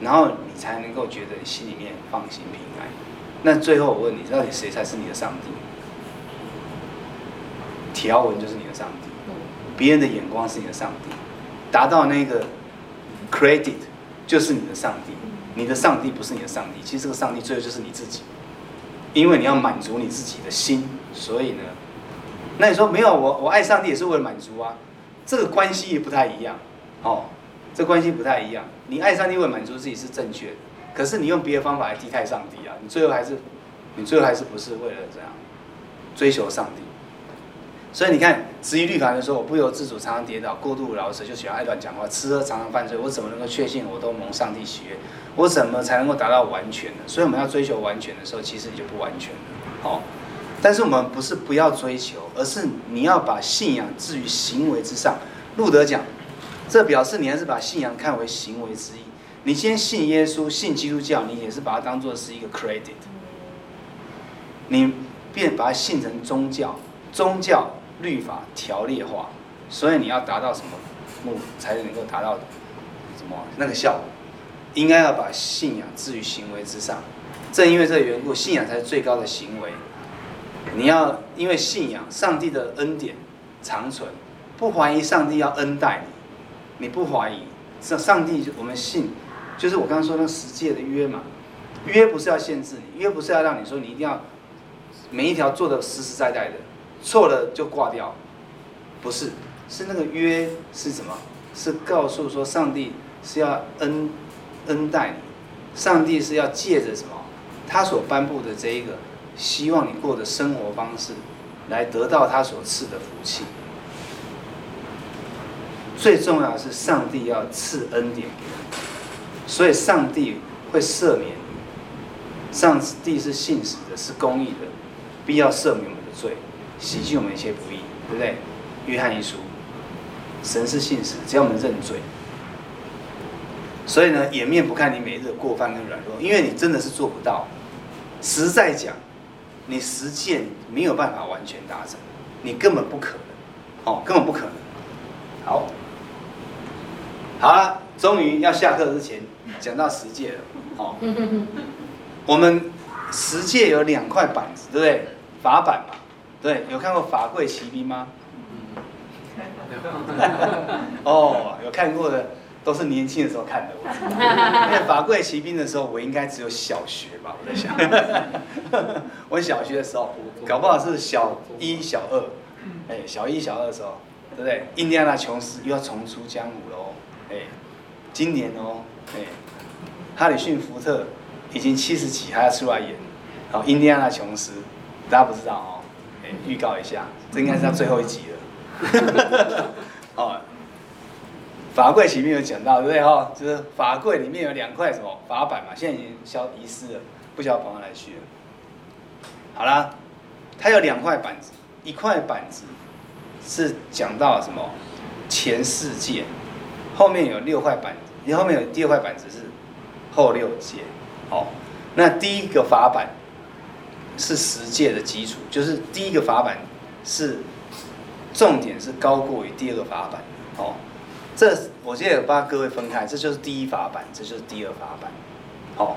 然后你才能够觉得心里面放心平安。那最后我问你，到底谁才是你的上帝？条文就是你的上帝，别人的眼光是你的上帝，达到那个 credit 就是你的上帝。你的上帝不是你的上帝，其实这个上帝最后就是你自己，因为你要满足你自己的心，所以呢，那你说没有，我我爱上帝也是为了满足啊，这个关系也不太一样，哦，这关系不太一样。你爱上帝为了满足自己是正确，可是你用别的方法来替代上帝啊，你最后还是，你最后还是不是为了这样追求上帝？所以你看，质疑律法的时候，我不由自主常常跌倒，过度饶舌，就喜欢爱乱讲话，吃喝常常犯罪，我怎么能够确信我都蒙上帝喜悦？我怎么才能够达到完全呢？所以我们要追求完全的时候，其实你就不完全了。好，但是我们不是不要追求，而是你要把信仰置于行为之上。路德讲，这表示你还是把信仰看为行为之一。你先信耶稣，信基督教，你也是把它当做是一个 credit，你便把它信成宗教，宗教。律法条例化，所以你要达到什么目才能够达到什么那个效果？应该要把信仰置于行为之上。正因为这个缘故，信仰才是最高的行为。你要因为信仰上帝的恩典长存，不怀疑上帝要恩待你，你不怀疑上上帝，我们信，就是我刚刚说那十诫的约嘛。约不是要限制你，约不是要让你说你一定要每一条做的实实在在的。错了就挂掉，不是，是那个约是什么？是告诉说上帝是要恩恩待你，上帝是要借着什么？他所颁布的这一个，希望你过的生活方式，来得到他所赐的福气。最重要的是上帝要赐恩典给你，所以上帝会赦免你。上帝是信实的，是公义的，必要赦免我们的罪。洗净我们一切不义，对不对？约翰一书，神是信实，只要我们认罪。所以呢，掩面不看你每日的过犯跟软弱，因为你真的是做不到。实在讲，你实践没有办法完全达成，你根本不可能，哦，根本不可能。好，好了，终于要下课之前讲到十戒了，哦，我们十戒有两块板子，对不对？法板嘛。对，有看过《法柜奇兵》吗？哦，有看过的都是年轻的时候看的。因为《法柜奇兵》的时候，我应该只有小学吧？我在想，我小学的时候，搞不好是小一、小二。哎，小一、小二的时候，对不对？印第安纳琼斯又要重出江湖了哦。哎，今年哦，哎，哈里逊福特已经七十几，还要出来演。好，印第安纳琼斯，大家不知道哦。预告一下，这应该是他最后一集了。哦，法柜前面有讲到，对不对？哈，就是法柜里面有两块什么法板嘛，现在已经消遗失了，不晓得跑哪来去了。好啦，它有两块板子，一块板子是讲到什么前四诫，后面有六块板子，你后面有第二块板子是后六诫。好，那第一个法板。是十诫的基础，就是第一个法版是重点，是高过于第二个法版。哦，这我现在有把各位分开，这就是第一法版，这就是第二法版。哦，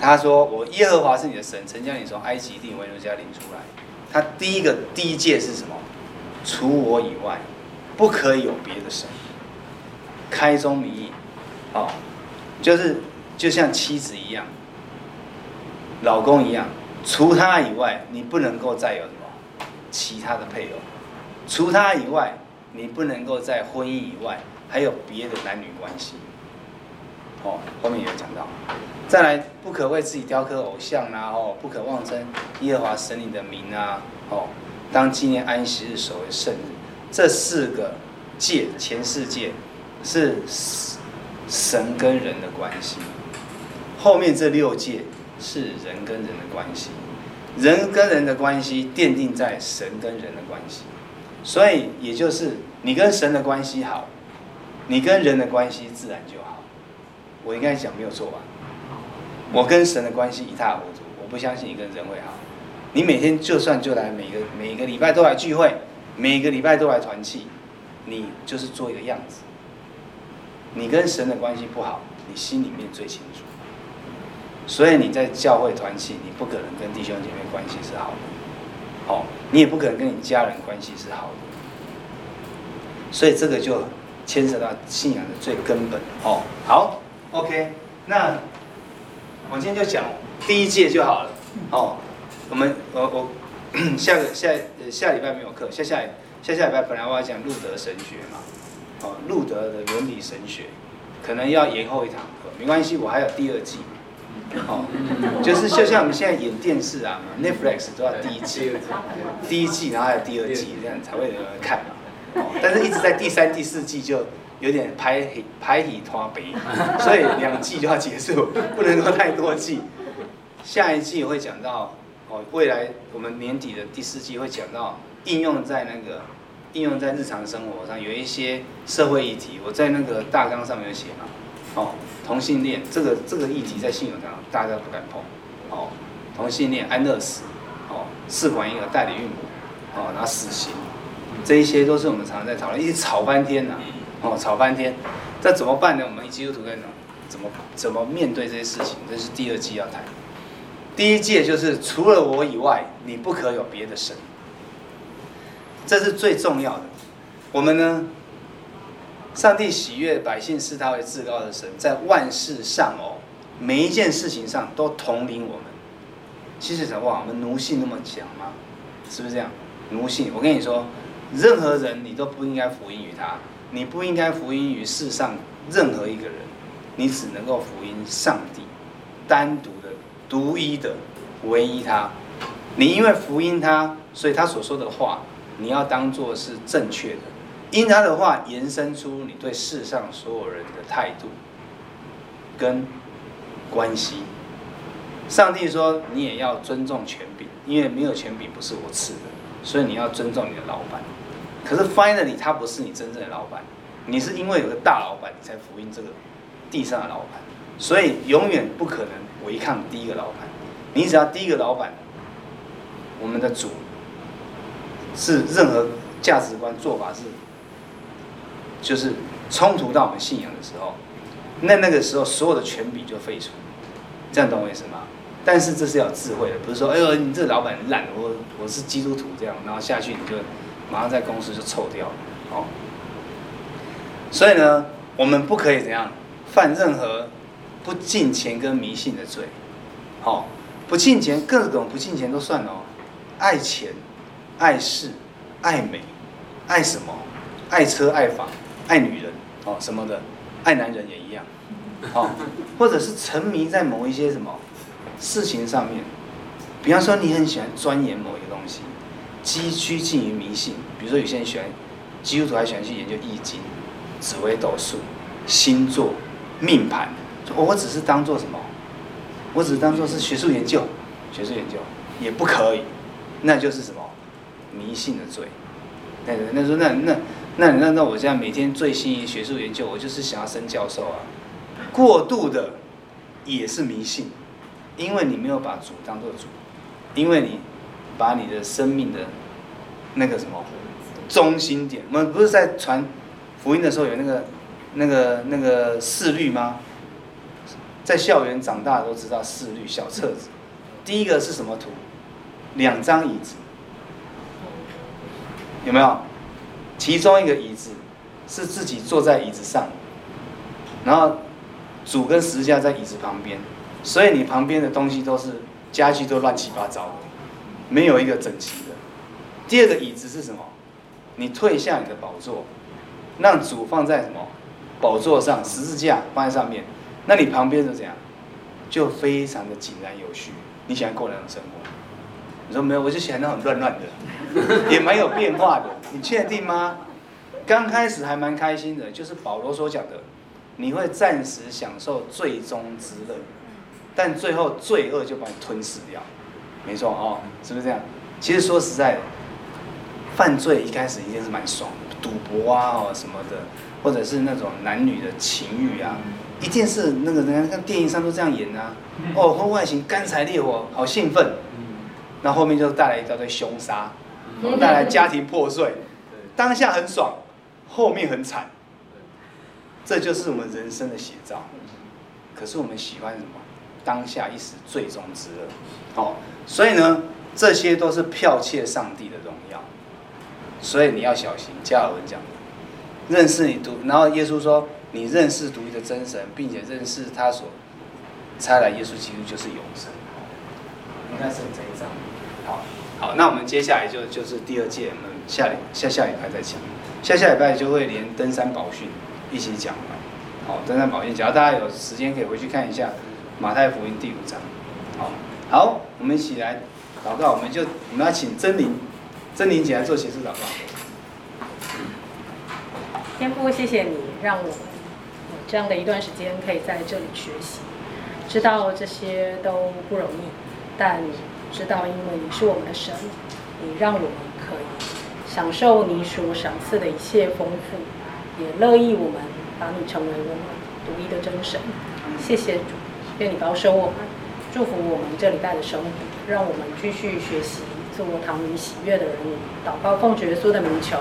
他说：“我耶和华是你的神，曾将你从埃及地为奴家领出来。”他第一个第一诫是什么？除我以外，不可以有别的神。开宗明义，哦，就是就像妻子一样。老公一样，除他以外，你不能够再有什么其他的配偶。除他以外，你不能够在婚姻以外还有别的男女关系。哦，后面有讲到。再来，不可为自己雕刻偶像啊，哦，不可妄称耶和华神你的名啊，哦，当纪念安息日，守为圣日。这四个界，前四界是神跟人的关系。后面这六界。是人跟人的关系，人跟人的关系奠定在神跟人的关系，所以也就是你跟神的关系好，你跟人的关系自然就好。我应该讲没有错吧？我跟神的关系一塌糊涂，我不相信你跟人会好。你每天就算就来每个每个礼拜都来聚会，每个礼拜都来团契，你就是做一个样子。你跟神的关系不好，你心里面最清楚。所以你在教会团契，你不可能跟弟兄姐妹关系是好的，好，你也不可能跟你家人关系是好的。所以这个就牵扯到信仰的最根本。哦，好，OK，那我今天就讲第一届就好了。哦，我们我我下个下下礼拜没有课，下下下下礼拜本来我要讲路德神学嘛，哦，路德的伦理神学，可能要延后一堂课，没关系，我还有第二季，哦，就是就像我们现在演电视啊，Netflix 都要第一季，第一季然后还有第二季，这样才会有人看嘛，哦，但是一直在第三、第四季就有点排排体拖北，所以两季就要结束，不能够太多季，下一季会讲到。哦，未来我们年底的第四季会讲到应用在那个应用在日常生活上，有一些社会议题，我在那个大纲上面有写嘛。哦，同性恋这个这个议题在信友上大家不敢碰。哦，同性恋安乐死，哦，试管婴儿代理孕母，哦，然后死刑，这一些都是我们常常在讨论，一直吵半天呐，哦，吵半天，这怎么办呢？我们基督徒该怎么怎么面对这些事情？这是第二季要谈。第一届就是除了我以外，你不可有别的神。这是最重要的。我们呢，上帝喜悦百姓视他为至高的神，在万事上哦，每一件事情上都统领我们。其实什么？我们奴性那么强吗？是不是这样？奴性，我跟你说，任何人你都不应该福音于他，你不应该福音于世上任何一个人，你只能够福音上帝，单独的。独一的，唯一他，你因为福音他，所以他所说的话，你要当做是正确的。因他的话延伸出你对世上所有人的态度跟关系。上帝说你也要尊重权柄，因为没有权柄不是我赐的，所以你要尊重你的老板。可是 finally 他不是你真正的老板，你是因为有个大老板你才福音这个地上的老板，所以永远不可能。违抗第一个老板，你只要第一个老板，我们的主是任何价值观做法是，就是冲突到我们信仰的时候，那那个时候所有的权柄就废除，这样懂我意思吗？但是这是要智慧的，不是说哎呦你这老板烂，我我是基督徒这样，然后下去你就马上在公司就臭掉了哦。所以呢，我们不可以怎样犯任何。不敬钱跟迷信的罪，好，不敬钱，各种不敬钱都算哦。爱钱、爱势、爱美、爱什么？爱车、爱房、爱女人，哦，什么的，爱男人也一样，哦，或者是沉迷在某一些什么事情上面，比方说你很喜欢钻研某一个东西，积趋近于迷信，比如说有些人喜欢基督徒还喜欢去研究易经、紫微斗数、星座、命盘。我只是当做什么？我只是当做是学术研究，学术研究也不可以，那就是什么迷信的罪。那那说那那那你那那我这样每天最新学术研究，我就是想要升教授啊。过度的也是迷信，因为你没有把主当做主，因为你把你的生命的那个什么中心点，我们不是在传福音的时候有那个那个那个四律吗？在校园长大都知道四律小册子，第一个是什么图？两张椅子，有没有？其中一个椅子是自己坐在椅子上，然后主跟十字架在椅子旁边，所以你旁边的东西都是家具都乱七八糟的，没有一个整齐的。第二个椅子是什么？你退下你的宝座，让主放在什么宝座上，十字架放在上面。那你旁边是怎样？就非常的井然有序。你喜欢过那种生活？你说没有，我就喜欢那种乱乱的，也蛮有变化的。你确定吗？刚开始还蛮开心的，就是保罗所讲的，你会暂时享受最终之乐，但最后罪恶就把你吞噬掉。没错哦，是不是这样？其实说实在的，犯罪一开始一定是蛮爽的，赌博啊哦什么的，或者是那种男女的情欲啊。一定是那个人家看电影上都这样演啊，哦，婚外情干柴烈火，好兴奋，那后面就带来一大堆凶杀，带来家庭破碎，当下很爽，后面很惨，这就是我们人生的写照。可是我们喜欢什么？当下一时最终之乐，哦，所以呢，这些都是剽窃上帝的荣耀，所以你要小心。加尔文讲的，认识你读，然后耶稣说。你认识独一的真神，并且认识他所差来耶稣基督就是永生，应该是这一章。好，那我们接下来就就是第二届，我们下下下礼拜再讲，下下礼拜就会连登山宝训一起讲。好，登山宝训，只要大家有时间可以回去看一下马太福音第五章。好，好，我们一起来祷告，我们就我们要请真灵，真灵姐来做结束祷告。天父，谢谢你让我有这样的一段时间可以在这里学习，知道这些都不容易，但知道因为你是我们的神，你让我们可以享受你所赏赐的一切丰富，也乐意我们把你成为我们独一的真神。谢谢主，愿你保守我们，祝福我们这礼拜的生活，让我们继续学习做讨你喜悦的人。祷告奉主耶稣的名求，